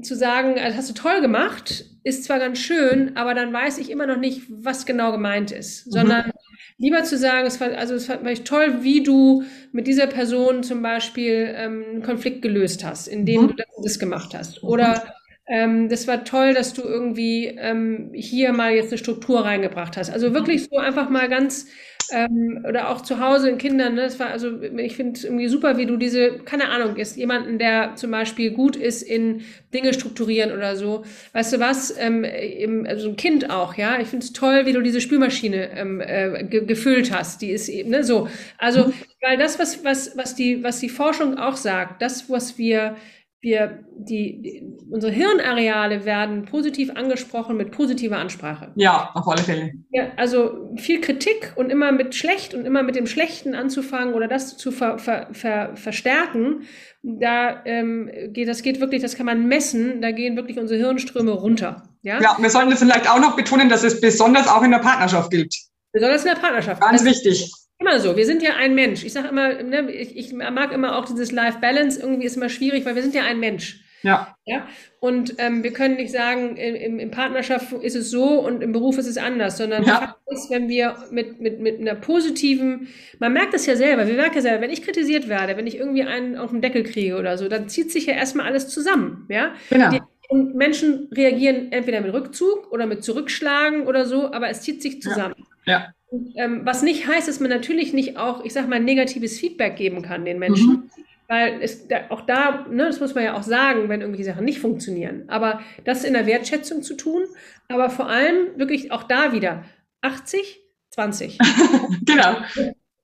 zu sagen, das hast du toll gemacht, ist zwar ganz schön, aber dann weiß ich immer noch nicht, was genau gemeint ist, Mhm. sondern lieber zu sagen, es war, also es war echt toll, wie du mit dieser Person zum Beispiel ähm, einen Konflikt gelöst hast, indem mhm. du das, das, gemacht hast. Oder ähm, das war toll, dass du irgendwie ähm, hier mal jetzt eine Struktur reingebracht hast. Also wirklich so einfach mal ganz ähm, oder auch zu Hause in Kindern. Ne? Das war also, ich finde es irgendwie super, wie du diese, keine Ahnung, ist jemanden, der zum Beispiel gut ist in Dinge strukturieren oder so. Weißt du was? Ähm, im, also ein Kind auch, ja. Ich finde es toll, wie du diese Spülmaschine ähm, äh, ge gefüllt hast. Die ist eben ne, so. Also, mhm. weil das, was was was die was die Forschung auch sagt, das, was wir wir, die, die, unsere Hirnareale werden positiv angesprochen mit positiver Ansprache. Ja, auf alle Fälle. Ja, also viel Kritik und immer mit schlecht und immer mit dem Schlechten anzufangen oder das zu ver, ver, ver, verstärken, da ähm, geht, das geht wirklich, das kann man messen, da gehen wirklich unsere Hirnströme runter. Ja, ja wir sollten vielleicht auch noch betonen, dass es besonders auch in der Partnerschaft gilt. Besonders in der Partnerschaft. Ganz das, wichtig immer so. Wir sind ja ein Mensch. Ich sage immer, ne, ich, ich mag immer auch dieses Life Balance. Irgendwie ist immer schwierig, weil wir sind ja ein Mensch. Ja. ja? Und ähm, wir können nicht sagen, in, in, Partnerschaft ist es so und im Beruf ist es anders, sondern ja. ist, wenn wir mit, mit, mit einer positiven, man merkt das ja selber, wir merken ja selber, wenn ich kritisiert werde, wenn ich irgendwie einen auf den Deckel kriege oder so, dann zieht sich ja erstmal alles zusammen. Ja? Genau. Die, und Menschen reagieren entweder mit Rückzug oder mit Zurückschlagen oder so, aber es zieht sich zusammen. Ja. ja. Ähm, was nicht heißt, dass man natürlich nicht auch, ich sag mal, negatives Feedback geben kann den Menschen. Mhm. Weil es da, auch da, ne, das muss man ja auch sagen, wenn irgendwelche Sachen nicht funktionieren. Aber das in der Wertschätzung zu tun, aber vor allem wirklich auch da wieder 80, 20. genau.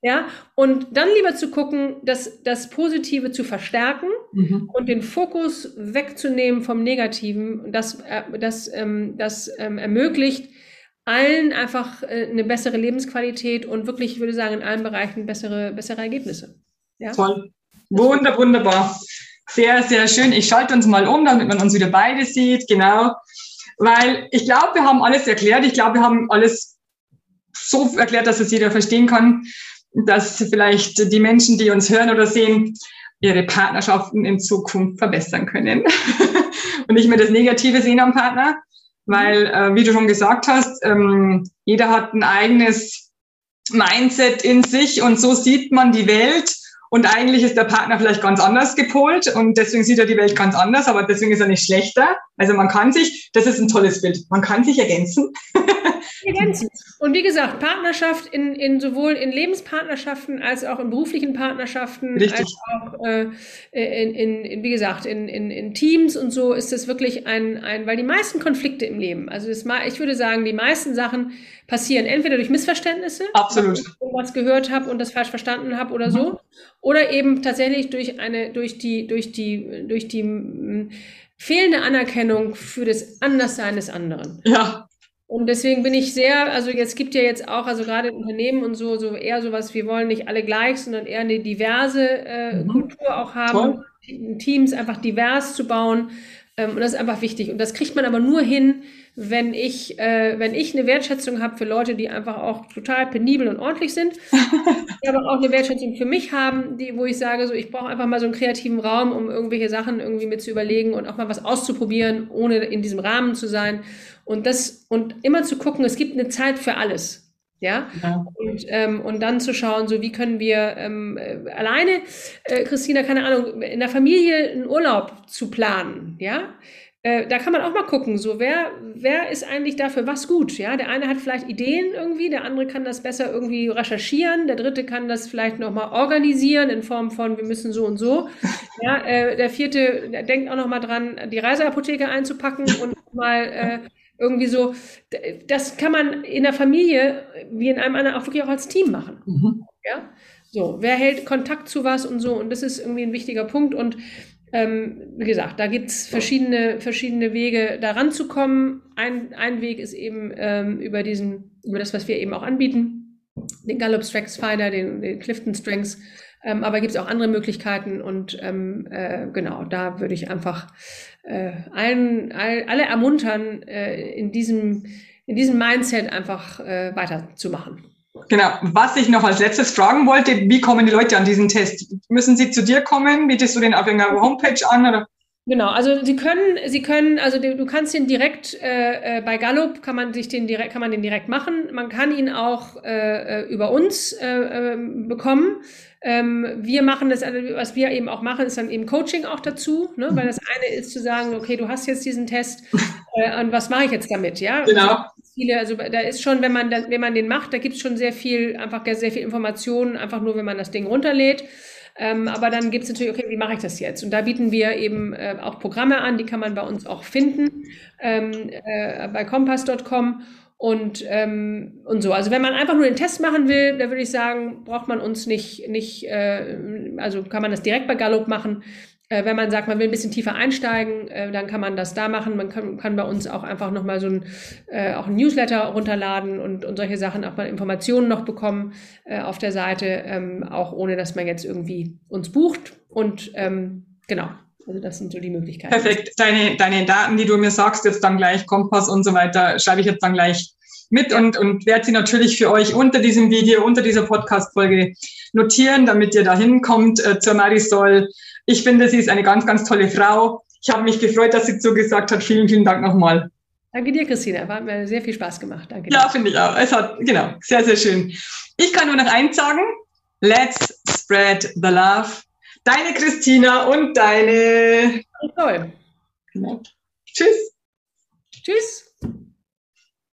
Ja, und dann lieber zu gucken, dass das Positive zu verstärken mhm. und den Fokus wegzunehmen vom Negativen, das, äh, das, ähm, das ähm, ermöglicht, allen einfach äh, eine bessere Lebensqualität und wirklich, ich würde sagen, in allen Bereichen bessere, bessere Ergebnisse. Ja? Toll. Wunder, wunderbar. Sehr, sehr schön. Ich schalte uns mal um, damit man uns wieder beide sieht. Genau. Weil ich glaube, wir haben alles erklärt. Ich glaube, wir haben alles so erklärt, dass es jeder verstehen kann, dass vielleicht die Menschen, die uns hören oder sehen, ihre Partnerschaften in Zukunft verbessern können und nicht mehr das Negative sehen am Partner, weil, äh, wie du schon gesagt hast, ähm, jeder hat ein eigenes Mindset in sich und so sieht man die Welt. Und eigentlich ist der Partner vielleicht ganz anders gepolt und deswegen sieht er die Welt ganz anders, aber deswegen ist er nicht schlechter. Also man kann sich, das ist ein tolles Bild, man kann sich ergänzen. Ergänzen. Und wie gesagt, Partnerschaft in, in sowohl in Lebenspartnerschaften als auch in beruflichen Partnerschaften, Richtig. als auch äh, in, in, in, wie gesagt, in, in, in Teams und so ist das wirklich ein, ein, weil die meisten Konflikte im Leben, also das, ich würde sagen, die meisten Sachen passieren entweder durch Missverständnisse, Absolut. ich irgendwas gehört habe und das falsch verstanden habe oder mhm. so, oder eben tatsächlich durch eine, durch die, durch die, durch die mh, fehlende Anerkennung für das Anderssein des anderen. Ja. Und deswegen bin ich sehr, also jetzt gibt ja jetzt auch, also gerade in Unternehmen und so, so eher sowas, wir wollen nicht alle gleich, sondern eher eine diverse äh, mhm. Kultur auch haben, Toll. Teams einfach divers zu bauen. Ähm, und das ist einfach wichtig. Und das kriegt man aber nur hin, wenn ich, äh, wenn ich eine Wertschätzung habe für Leute, die einfach auch total penibel und ordentlich sind, die aber auch eine Wertschätzung für mich haben, die, wo ich sage, so ich brauche einfach mal so einen kreativen Raum, um irgendwelche Sachen irgendwie mit zu überlegen und auch mal was auszuprobieren, ohne in diesem Rahmen zu sein. Und das, und immer zu gucken, es gibt eine Zeit für alles. Ja, ja. Und, ähm, und dann zu schauen, so wie können wir ähm, äh, alleine, äh, Christina, keine Ahnung, in der Familie einen Urlaub zu planen, ja, äh, da kann man auch mal gucken, so wer, wer ist eigentlich dafür was gut, ja, der eine hat vielleicht Ideen irgendwie, der andere kann das besser irgendwie recherchieren, der dritte kann das vielleicht nochmal organisieren in Form von, wir müssen so und so, ja, äh, der vierte der denkt auch nochmal dran, die Reiseapotheke einzupacken und mal äh, irgendwie so, das kann man in der Familie wie in einem anderen auch wirklich auch als Team machen. Mhm. Ja? So, wer hält Kontakt zu was und so, und das ist irgendwie ein wichtiger Punkt. Und ähm, wie gesagt, da gibt es verschiedene, verschiedene Wege, da ranzukommen. Ein, ein Weg ist eben ähm, über diesen, über das, was wir eben auch anbieten, den Gallup Strengths Finder, den, den Clifton Strengths ähm, aber gibt es auch andere Möglichkeiten und ähm, äh, genau, da würde ich einfach äh, allen, all, alle ermuntern, äh, in, diesem, in diesem Mindset einfach äh, weiterzumachen. Genau. Was ich noch als letztes fragen wollte, wie kommen die Leute an diesen Test? Müssen sie zu dir kommen? Bietest du den auf irgendeiner Homepage an? Oder? Genau, also Sie können, Sie können, also du kannst ihn direkt äh, äh, bei Gallup kann man sich den direkt, kann man den direkt machen. Man kann ihn auch äh, äh über uns äh, ähm, bekommen. Ähm, wir machen das, also was wir eben auch machen, ist dann eben Coaching auch dazu, ne? weil das eine ist zu sagen, okay, du hast jetzt diesen Test äh, und was mache ich jetzt damit, ja? Genau. Viele, also da ist schon, wenn man, wenn man den macht, da gibt es schon sehr viel, einfach sehr viel Informationen, einfach nur, wenn man das Ding runterlädt. Ähm, aber dann gibt es natürlich, okay, wie mache ich das jetzt? Und da bieten wir eben äh, auch Programme an, die kann man bei uns auch finden, ähm, äh, bei kompass.com und, ähm, und so. Also wenn man einfach nur den Test machen will, da würde ich sagen, braucht man uns nicht, nicht äh, also kann man das direkt bei Gallup machen. Äh, wenn man sagt, man will ein bisschen tiefer einsteigen, äh, dann kann man das da machen. Man kann, kann bei uns auch einfach nochmal so ein, äh, auch ein Newsletter runterladen und, und solche Sachen, auch mal Informationen noch bekommen auf der Seite, ähm, auch ohne dass man jetzt irgendwie uns bucht. Und ähm, genau, also das sind so die Möglichkeiten. Perfekt. Deine, deine Daten, die du mir sagst, jetzt dann gleich Kompass und so weiter, schreibe ich jetzt dann gleich mit und, und werde sie natürlich für euch unter diesem Video, unter dieser Podcast-Folge notieren, damit ihr da hinkommt äh, zur Marisol. Ich finde, sie ist eine ganz, ganz tolle Frau. Ich habe mich gefreut, dass sie zugesagt hat. Vielen, vielen Dank nochmal. Danke dir, Christina. Hat mir sehr viel Spaß gemacht. Danke ja, finde ich auch. Es hat, genau, sehr, sehr schön. Ich kann nur noch eins sagen. Let's spread the love. Deine Christina und deine. Toll. Genau. Tschüss. Tschüss.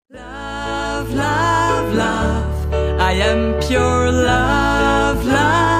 Love, love, love. I am pure love. life.